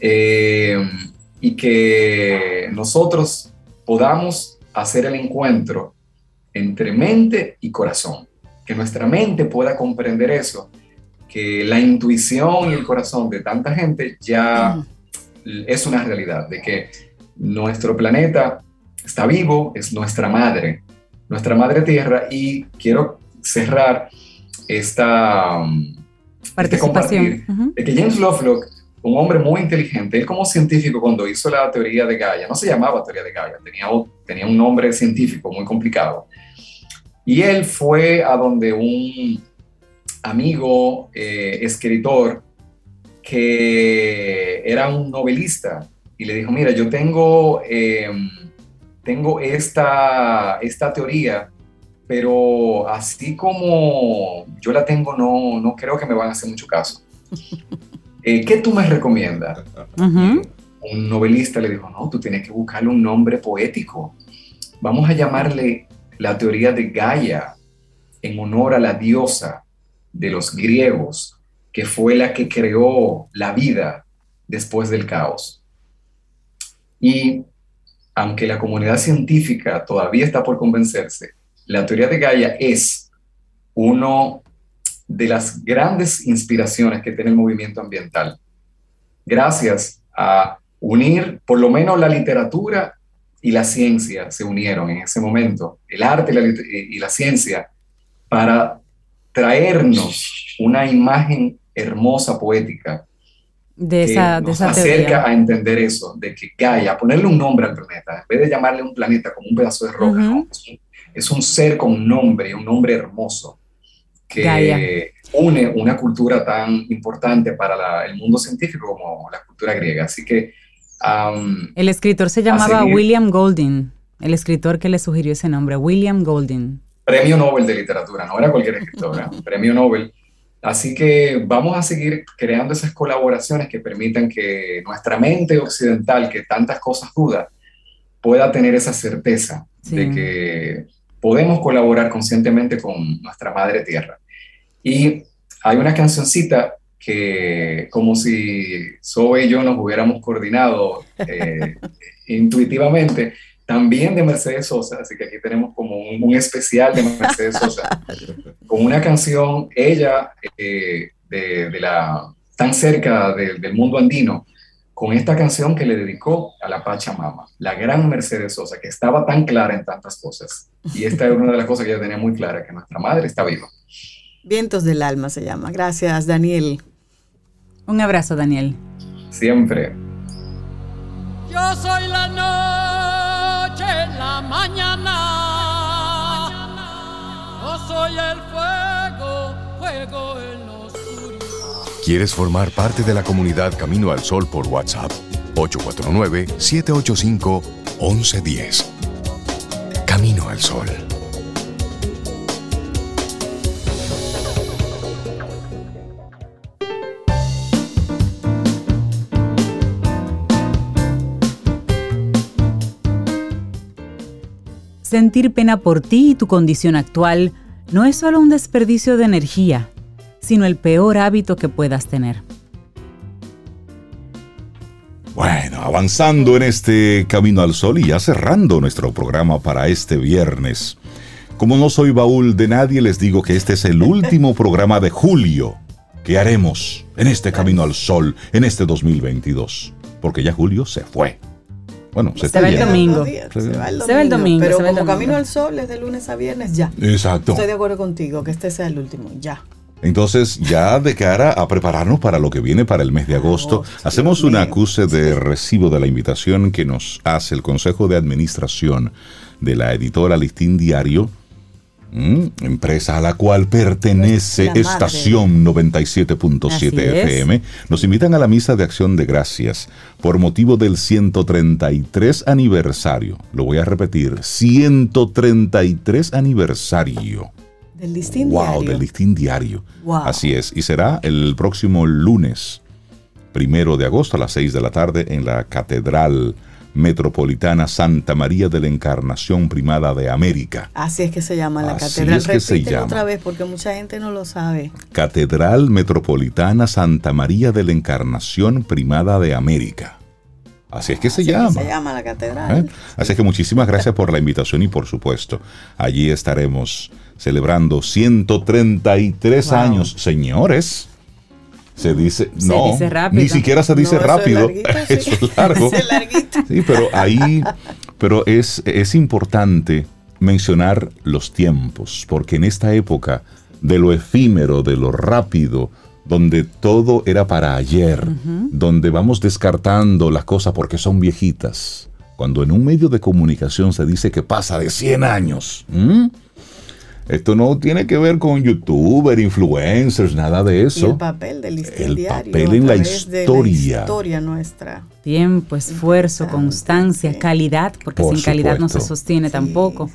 [SPEAKER 7] eh, y que nosotros podamos hacer el encuentro entre mente y corazón, que nuestra mente pueda comprender eso, que la intuición y el corazón de tanta gente ya es una realidad, de que nuestro planeta está vivo, es nuestra madre, nuestra madre tierra y quiero cerrar esta um, este participación de que James Lovelock, un hombre muy inteligente, él como científico cuando hizo la teoría de Gaia, no se llamaba teoría de Gaia, tenía, tenía un nombre científico muy complicado. Y él fue a donde un amigo, eh, escritor, que era un novelista, y le dijo, mira, yo tengo... Em, tengo esta, esta teoría, pero así como yo la tengo, no, no creo que me van a hacer mucho caso. Eh, ¿Qué tú me recomiendas? Un novelista le dijo, no, tú tienes que buscarle un nombre poético. Vamos a llamarle la teoría de Gaia en honor a la diosa de los griegos, que fue la que creó la vida después del caos. Y aunque la comunidad científica todavía está por convencerse, la teoría de Gaia es una de las grandes inspiraciones que tiene el movimiento ambiental. gracias a unir por lo menos la literatura y la ciencia se unieron en ese momento, el arte y la, ciencia, para traernos una imagen hermosa, poética,
[SPEAKER 3] de esa, que nos
[SPEAKER 7] acerca a entender eso, de que Gaia, ponerle un nombre al planeta, en vez de llamarle un planeta como un pedazo de roca, es, un, ser con un nombre, un nombre hermoso, que une una cultura tan importante para el mundo científico como la cultura griega. Así que...
[SPEAKER 3] el escritor se llamaba William Golding, el escritor que le sugirió ese nombre, William Golding.
[SPEAKER 7] Premio Nobel de Literatura, no era cualquier escritor, premio Nobel. Así que vamos a seguir creando esas colaboraciones que permitan que nuestra mente occidental, que tantas cosas duda, pueda tener esa certeza de que podemos colaborar conscientemente con nuestra madre tierra. Y hay una cancioncita que como si Zoe y yo nos hubiéramos coordinado eh, intuitivamente, también de Mercedes Sosa, así que aquí tenemos como un, especial de Mercedes Sosa, con una canción, ella, eh, de, la, tan cerca del mundo andino, con esta canción que le dedicó a la Pachamama, la gran Mercedes Sosa, que estaba tan clara en tantas cosas. Y esta es una de las cosas que ella tenía muy clara, que nuestra madre está viva.
[SPEAKER 2] Vientos del alma se llama. Gracias, Daniel.
[SPEAKER 3] Un abrazo, Daniel.
[SPEAKER 7] Siempre.
[SPEAKER 8] Yo soy la noche, mañana. Yo soy el fuego, fuego en oscuridad.
[SPEAKER 4] ¿Quieres formar parte de la comunidad Camino al Sol por WhatsApp? 849-785-1110. Camino al Sol.
[SPEAKER 3] Sentir pena por ti y tu condición actual no es solo un desperdicio de energía, sino el peor hábito que puedas tener.
[SPEAKER 1] Bueno, avanzando en este camino al sol y ya cerrando nuestro programa para este viernes. Como no soy baúl de nadie, les digo que este es el último programa de julio que haremos en este camino al sol en este 2022. Porque ya julio se fue. Bueno,
[SPEAKER 3] se, se va el domingo. Se, va el domingo.
[SPEAKER 2] Pero como camino al sol es de lunes a viernes, ya.
[SPEAKER 1] Exacto.
[SPEAKER 2] Estoy de acuerdo contigo, que este sea el último, ya.
[SPEAKER 1] Entonces, ya de cara a prepararnos para lo que viene para el mes de agosto, hacemos un acuse de recibo de la invitación que nos hace el Consejo de Administración de la editora Listín Diario Mm, empresa a la cual pertenece Estación 97.7 FM, nos invitan a la misa de acción de gracias por motivo del 133 aniversario. Lo voy a repetir, 133 aniversario.
[SPEAKER 2] Del listín
[SPEAKER 1] wow,
[SPEAKER 2] diario.
[SPEAKER 1] del listín diario. Así es, y será el próximo lunes, primero de agosto a las 6 de la tarde en la Catedral Metropolitana Santa María de la Encarnación Primada de América.
[SPEAKER 2] Así es que se llama la catedral. Es que se llama. otra vez porque mucha gente no lo sabe.
[SPEAKER 1] Catedral Metropolitana Santa María de la Encarnación Primada de América. Así es que se llama.
[SPEAKER 2] se llama la catedral.
[SPEAKER 1] ¿Eh? Así que muchísimas gracias por la invitación y por supuesto, allí estaremos celebrando 133 años, señores. Se dice, no, ni siquiera se dice rápido, eso es, largo. sí, pero ahí, pero es, es importante mencionar los tiempos, porque en esta época de lo efímero, de lo rápido, donde todo era para ayer, donde vamos descartando las cosas porque son viejitas, cuando en un medio de comunicación se dice que pasa de 100 años, esto no tiene que ver con youtuber, influencers, nada de eso.
[SPEAKER 2] el papel del
[SPEAKER 1] El papel en la historia.
[SPEAKER 2] la historia nuestra.
[SPEAKER 3] Tiempo, esfuerzo, constancia, calidad, porque sin calidad no se sostiene tampoco.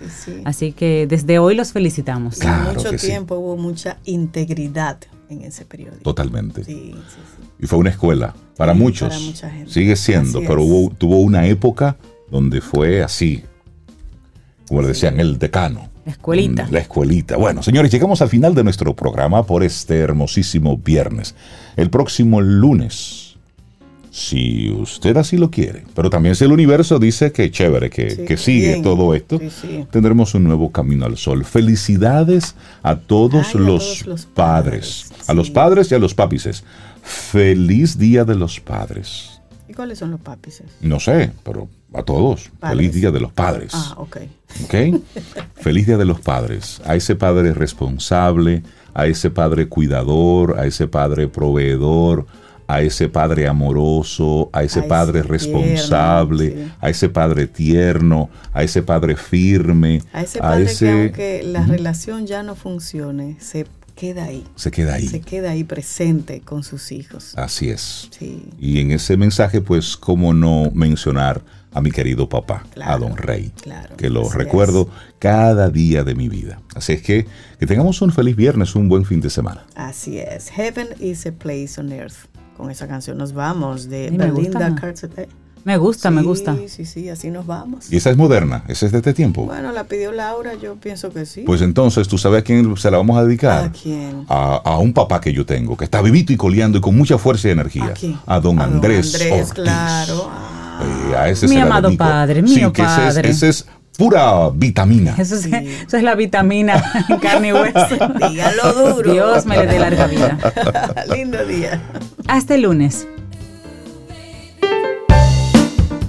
[SPEAKER 3] Así que desde hoy los felicitamos.
[SPEAKER 2] Claro mucho tiempo hubo mucha integridad en ese periodo.
[SPEAKER 1] Totalmente. Y fue una escuela para muchos. Para mucha gente. Sigue siendo, pero hubo, tuvo una época donde fue así, como le decían, el decano.
[SPEAKER 3] La escuelita.
[SPEAKER 1] La escuelita. Bueno, señores, llegamos al final de nuestro programa por este hermosísimo viernes. El próximo lunes si usted así lo quiere. Pero también si el universo dice que chévere, que, sigue todo esto, tendremos un nuevo camino al sol. Felicidades a todos, los, padres, a los padres y a los papices. Feliz Día de los Padres.
[SPEAKER 2] ¿Y cuáles son los?
[SPEAKER 1] No sé, pero a todos. Feliz Día de los Padres.
[SPEAKER 2] Ah, ok.
[SPEAKER 1] Ok. Feliz Día de los Padres. A ese padre responsable, a ese padre cuidador, a ese padre proveedor, a ese padre amoroso, a ese padre responsable, a ese padre tierno, a ese padre firme.
[SPEAKER 2] A ese padre que aunque la relación ya no funcione, se queda ahí.
[SPEAKER 1] Se queda ahí.
[SPEAKER 2] Se queda ahí presente con sus hijos.
[SPEAKER 1] Así es. Y en ese mensaje, pues, ¿cómo no mencionar a mi querido papá, a don Rey? que lo recuerdo cada día de mi vida. Así es que que tengamos un feliz viernes, un buen fin de semana.
[SPEAKER 2] Así es. Heaven is a place on earth con esa canción nos vamos de Belinda Carter.
[SPEAKER 3] Me gusta, me gusta.
[SPEAKER 2] Sí, sí, sí, así nos vamos.
[SPEAKER 1] ¿Y esa es moderna? ¿Esa es de este tiempo?
[SPEAKER 2] Bueno, la pidió Laura, yo pienso que sí.
[SPEAKER 1] Pues entonces, ¿tú sabes a quién se la vamos a dedicar?
[SPEAKER 2] ¿A quién?
[SPEAKER 1] A, un papá que yo tengo, que está vivito y coleando y con mucha fuerza y energía.
[SPEAKER 2] ¿A
[SPEAKER 1] A don Andrés. Don Andrés,
[SPEAKER 2] claro.
[SPEAKER 1] Eh, a ese
[SPEAKER 3] mi amado padre, mi
[SPEAKER 1] padre. ese es pura vitamina.
[SPEAKER 3] Eso es, eso es la vitamina en carne y hueso.
[SPEAKER 2] Dígalo duro.
[SPEAKER 3] Dios me le dé larga vida.
[SPEAKER 2] Lindo día.
[SPEAKER 3] Hasta el lunes.